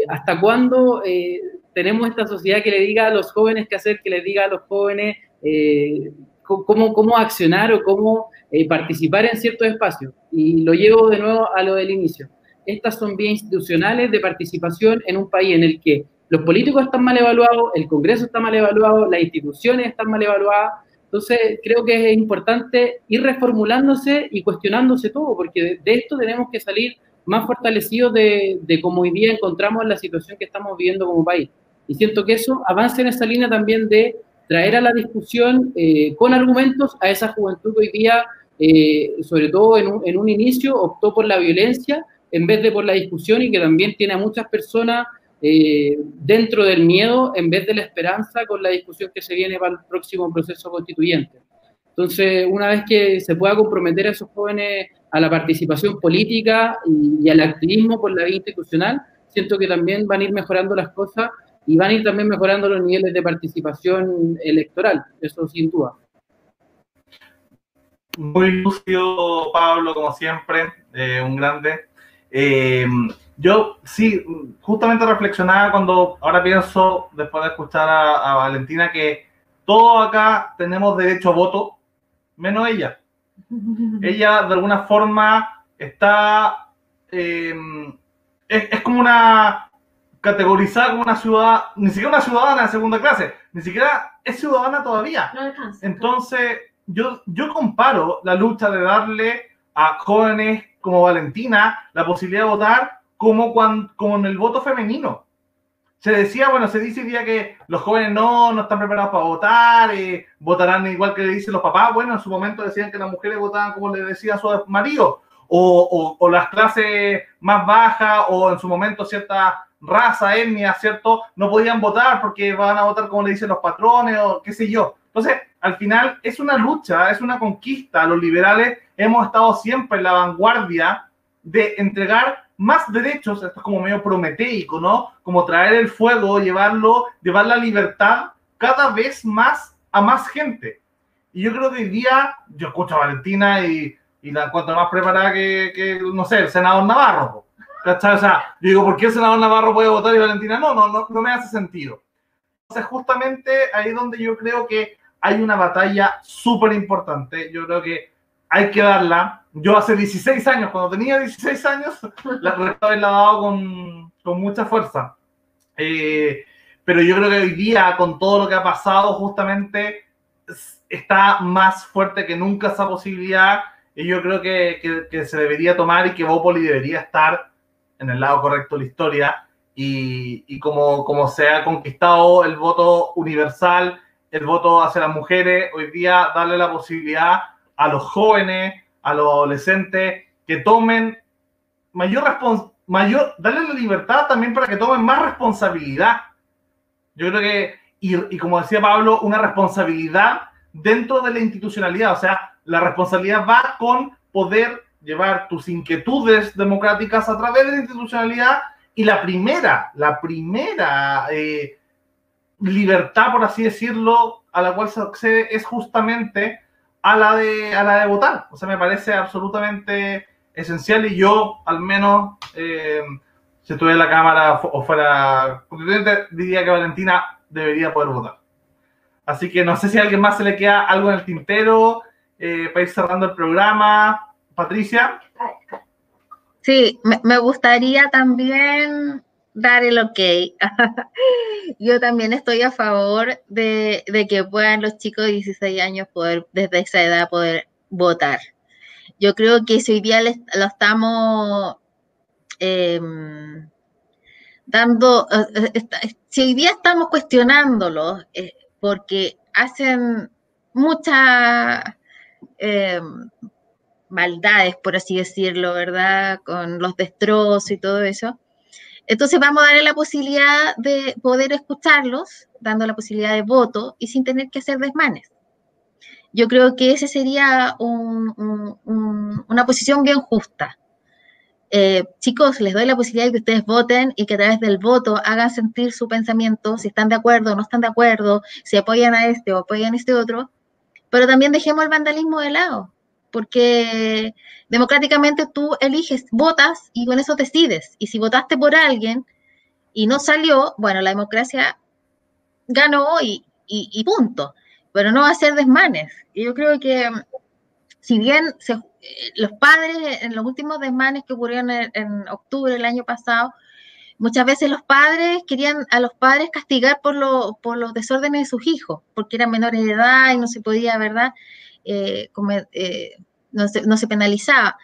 hasta cuándo tenemos esta sociedad que le diga a los jóvenes qué hacer, que les diga a los jóvenes cómo, cómo accionar o cómo eh, participar en ciertos espacios. Y lo llevo de nuevo a lo del inicio. Estas son vías institucionales de participación en un país en el que los políticos están mal evaluados, el Congreso está mal evaluado, las instituciones están mal evaluadas. Entonces, creo que es importante ir reformulándose y cuestionándose todo, porque de, esto tenemos que salir más fortalecidos de, de cómo hoy día encontramos la situación que estamos viviendo como país. Y siento que eso avanza en esa línea también de traer a la discusión eh, con argumentos a esa juventud que hoy día, eh, sobre todo en un, en un, inicio, optó por la violencia en vez de por la discusión y que también tiene a muchas personas eh, dentro del miedo en vez de la esperanza con la discusión que se viene para el próximo proceso constituyente. Entonces, una vez que se pueda comprometer a esos jóvenes a la participación política y, y al activismo por la vía institucional, siento que también van a ir mejorando las cosas y van a ir también mejorando los niveles de participación electoral, eso sin duda. Muy lúcido, Pablo, como siempre, eh, un grande. Eh, yo sí, justamente reflexionaba cuando ahora pienso, después de escuchar a, Valentina, que todos acá tenemos derecho a voto, menos ella. ella de alguna forma está, eh, es, como una, categorizada como una ciudadana, ni siquiera una ciudadana de segunda clase, ni siquiera es ciudadana todavía. Entonces, yo, yo comparo la lucha de darle a jóvenes como Valentina la posibilidad de votar como, cuando, como en el voto femenino. Se decía, bueno, se dice día que los jóvenes no, no están preparados para votar, eh, votarán igual que le dicen los papás. Bueno, en su momento decían que las mujeres votaban como le decía a su marido, o, o, o las clases más bajas, o en su momento ciertas raza, etnia, ¿cierto? No podían votar porque van a votar como le dicen los patrones o qué sé yo. Entonces, al final es una lucha, es una conquista. Los liberales hemos estado siempre en la vanguardia de entregar más derechos, esto es como medio prometeico, ¿no? Como traer el fuego, llevarlo, llevar la libertad cada vez más a más gente. Y yo creo que hoy día, yo escucho a Valentina y, y la encuentro más preparada que, que, no sé, el senador Navarro. ¿Cachai? O sea, digo, ¿por qué senador Navarro puede votar y Valentina no? No, no, no me hace sentido. Entonces, justamente ahí es donde yo creo que hay una batalla súper importante. Yo creo que hay que darla. Yo hace 16 años, cuando tenía 16 años, la la he dado con, con mucha fuerza. Eh, pero yo creo que hoy día, con todo lo que ha pasado, justamente está más fuerte que nunca esa posibilidad. Y yo creo que, que, que se debería tomar y que Bópoli debería estar en el lado correcto de la historia. Y, y como, como se ha conquistado el voto universal, el voto hacia las mujeres, hoy día darle la posibilidad a los jóvenes, a los adolescentes, que tomen mayor responsabilidad, mayor, darle la libertad también para que tomen más responsabilidad. Yo creo que, y, y, como decía Pablo, una responsabilidad dentro de la institucionalidad, o sea, la responsabilidad va con poder llevar tus inquietudes democráticas a través de la institucionalidad y la primera, la primera eh, libertad, por así decirlo, a la cual se accede es justamente a la de, a la de votar. O sea, me parece absolutamente esencial y yo, al menos, eh, si estuviera en la Cámara o fuera constituyente, diría que Valentina debería poder votar. Así que no sé si a alguien más se le queda algo en el tintero eh, para ir cerrando el programa. Patricia. Sí, me, gustaría también dar el ok. Yo también estoy a favor de, que puedan los chicos de 16 años poder, desde esa edad, poder votar. Yo creo que si hoy día les, lo estamos eh, dando, eh, si hoy día estamos cuestionándolo, eh, porque hacen muchas eh, maldades, por así decirlo, ¿verdad? Con los destrozos y todo eso. Entonces vamos a darle la posibilidad de poder escucharlos, dando la posibilidad de voto y sin tener que hacer desmanes. Yo creo que ese sería un, un, una posición bien justa. Eh, chicos, les doy la posibilidad de que ustedes voten y que a través del voto hagan sentir su pensamiento, si están de acuerdo o no están de acuerdo, si apoyan a este o apoyan a este otro, pero también dejemos el vandalismo de lado, porque democráticamente tú eliges, votas y con eso decides. Y si votaste por alguien y no salió, bueno, la democracia ganó y, y, y punto. Pero no va a ser desmanes. Y yo creo que si bien se, los padres en los últimos desmanes que ocurrieron en, en, octubre del año pasado, muchas veces los padres querían a los padres castigar por, lo, por los desórdenes de sus hijos, porque eran menores de edad y no se podía, ¿verdad? Eh, eh, no, se, no se penalizaba.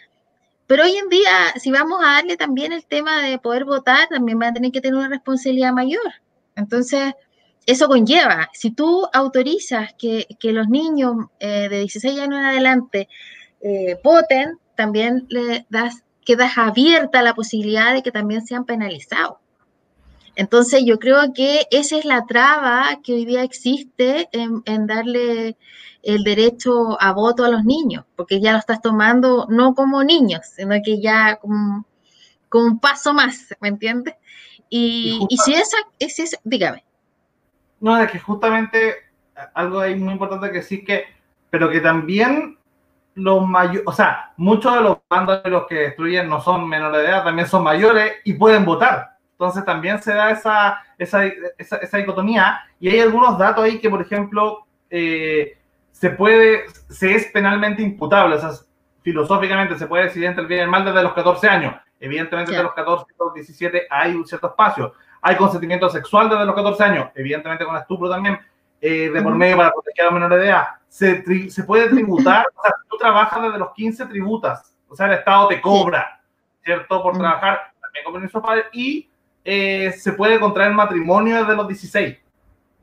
Pero hoy en día, si vamos a darle también el tema de poder votar, también van a tener que tener una responsabilidad mayor. Entonces, eso conlleva, si tú autorizas que, que los niños eh, de 16 años en adelante eh, voten, también le das, quedas abierta la posibilidad de que también sean penalizados. Entonces yo creo que esa es la traba que hoy día existe en, en, darle el derecho a voto a los niños, porque ya lo estás tomando no como niños, sino que ya como, como un paso más, ¿me entiendes? Y, y, y si esa, es esa, dígame. No, es que justamente algo ahí muy importante que decir que, pero que también los mayores, o sea, muchos de los bandos de los que destruyen no son menores de edad, también son mayores y pueden votar. Entonces también se da esa, esa, esa, esa dicotomía y hay algunos datos ahí que, por ejemplo, eh, se puede, se es penalmente imputable, o sea, filosóficamente se puede decidir entre el bien y el mal desde los 14 años. Evidentemente, desde los 14 a los 17 hay un cierto espacio. Hay consentimiento sexual desde los 14 años, evidentemente con estupro también, eh, de por medio para proteger a los menores de edad. Se, se puede tributar, o sea, tú trabajas desde los 15, tributas. O sea, el Estado te cobra, ¿cierto? Por trabajar también con permiso de padres. Y eh, se puede contraer matrimonio desde los 16,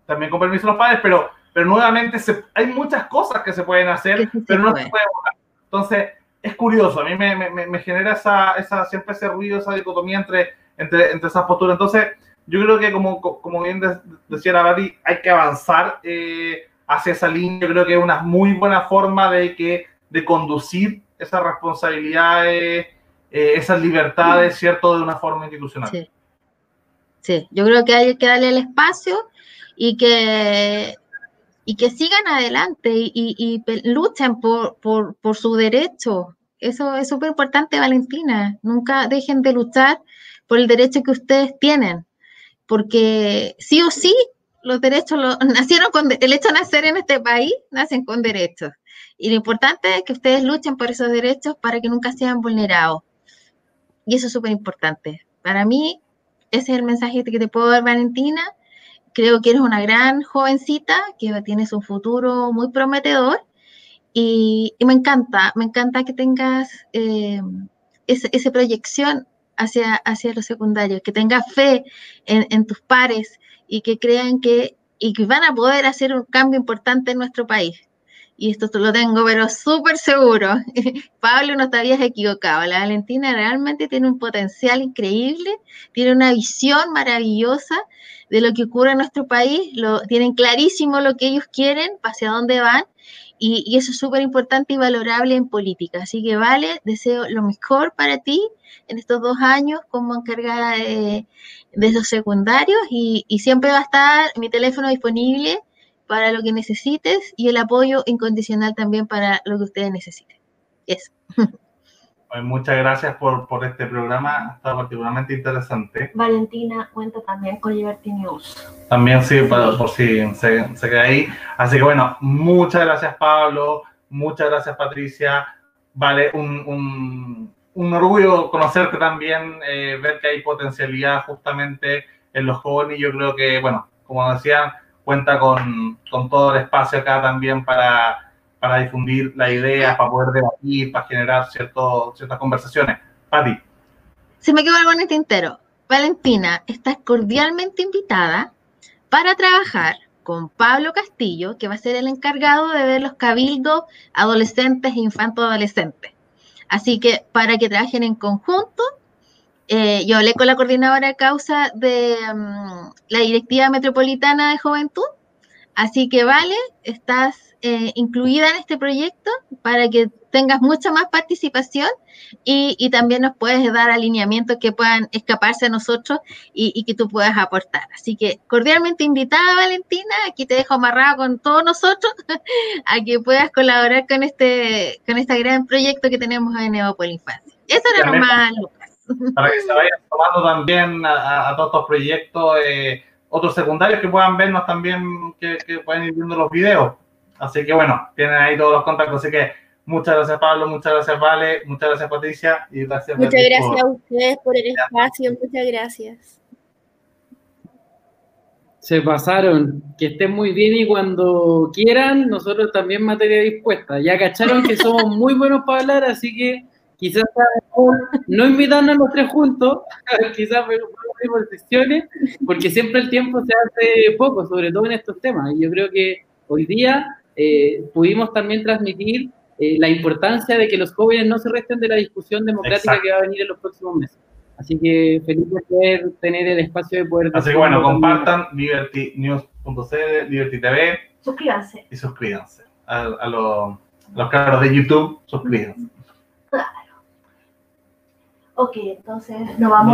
también con permiso de los padres, pero, pero nuevamente se, hay muchas cosas que se pueden hacer, sí pero no puede. se puede votar. Entonces, es curioso, a mí me, me, me genera esa, esa, siempre ese ruido, esa dicotomía entre, entre, entre esas posturas. Entonces, yo creo que como, como bien decía la Bari, hay que avanzar eh, hacia esa línea. Yo creo que es una muy buena forma de, que, de conducir esas responsabilidades, eh, esas libertades, ¿cierto?, de una forma institucional. Sí. Sí, yo creo que hay que darle el espacio y que y que sigan adelante y, luchen por, por, por su derecho. Eso es súper importante, Valentina. Nunca dejen de luchar por el derecho que ustedes tienen, porque sí o sí los derechos los, nacieron con el hecho de nacer en este país, nacen con derechos. Y lo importante es que ustedes luchen por esos derechos para que nunca sean vulnerados. Y eso es súper importante. Para mí, ese es el mensaje que te puedo dar, Valentina. Creo que eres una gran jovencita que tienes un futuro muy prometedor y, me encanta, me encanta que tengas eh, esa proyección hacia, hacia los secundarios, que tengas fe en, en, tus pares y que crean que, y que van a poder hacer un cambio importante en nuestro país. Y esto lo tengo, pero súper seguro. Pablo, no te habías equivocado. La Valentina realmente tiene un potencial increíble, tiene una visión maravillosa de lo que ocurre en nuestro país, lo, tienen clarísimo lo que ellos quieren, hacia dónde van, y, eso es súper importante y valorable en política. Así que vale, deseo lo mejor para ti en estos dos años como encargada de, esos secundarios y, siempre va a estar mi teléfono disponible para lo que necesites y el apoyo incondicional también para lo que ustedes necesiten. Eso. Pues muchas gracias por, por, este programa, estado particularmente interesante. Valentina cuenta también con Liberty News. También sí, Para, por si se, se, queda ahí. Así que bueno, muchas gracias Pablo, muchas gracias Patricia. Vale, un, un, un orgullo conocerte también, eh, ver que hay potencialidad justamente en los jóvenes. Yo creo que, bueno, como decía, cuenta con, con todo el espacio acá también para para difundir la idea, para poder debatir, para generar ciertas conversaciones. Pati. Se me quedó algo en el tintero. Valentina, estás cordialmente invitada para trabajar con Pablo Castillo, que va a ser el encargado de ver los cabildos adolescentes e infanto-adolescentes. Así que para que trabajen en conjunto, eh, yo hablé con la coordinadora de causa de um, la Directiva Metropolitana de Juventud, así que vale, estás eh, incluida en este proyecto para que tengas mucha más participación y, también nos puedes dar alineamientos que puedan escaparse a nosotros y, que tú puedas aportar. Así que cordialmente invitada, Valentina, aquí te dejo amarrado con todos nosotros a que puedas colaborar con este, con este gran proyecto que tenemos en Neopol Infancia. Eso era nomás. Para que se vayan tomando también a, todos estos proyectos, eh, otros secundarios que puedan vernos también, que, que pueden ir viendo los videos. Así que bueno, tienen ahí todos los contactos. Así que muchas gracias Pablo, muchas gracias Vale, muchas gracias Patricia y gracias. Muchas gracias a ustedes por el espacio, muchas gracias. Se pasaron, que estén muy bien y cuando quieran, nosotros también materia dispuesta. Ya cacharon que somos muy buenos para hablar, así que quizás no invitarnos a los tres juntos, quizás por sesiones, porque siempre el tiempo se hace poco, sobre todo en estos temas. Y yo creo que hoy día eh, pudimos también transmitir eh, la importancia de que los jóvenes no se resten de la discusión democrática que va a venir en los próximos meses. Así que feliz de poder tener el espacio de poder... Así que bueno, compartan libertynews.cl, Liberty TV. Suscríbanse. Y suscríbanse. A, los, a los de YouTube, suscríbanse. Ok, entonces nos vamos.